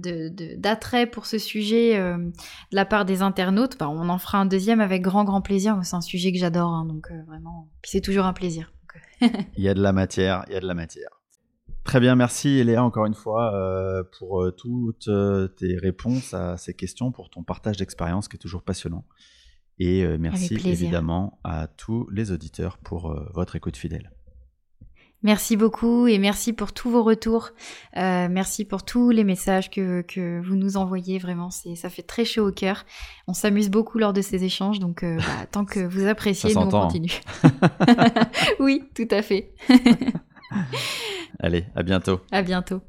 d'attrait pour ce sujet euh, de la part des internautes, bah, on en fera un deuxième avec grand grand plaisir. C'est un sujet que j'adore, hein, donc euh, vraiment, c'est toujours un plaisir. il y a de la matière, il y a de la matière. Très bien, merci Léa encore une fois pour toutes tes réponses à ces questions, pour ton partage d'expérience qui est toujours passionnant. Et euh, merci évidemment à tous les auditeurs pour euh, votre écoute fidèle. Merci beaucoup et merci pour tous vos retours. Euh, merci pour tous les messages que, que vous nous envoyez. Vraiment, c'est ça fait très chaud au cœur. On s'amuse beaucoup lors de ces échanges, donc bah, tant que vous appréciez, nous on continue. oui, tout à fait. Allez, à bientôt. À bientôt.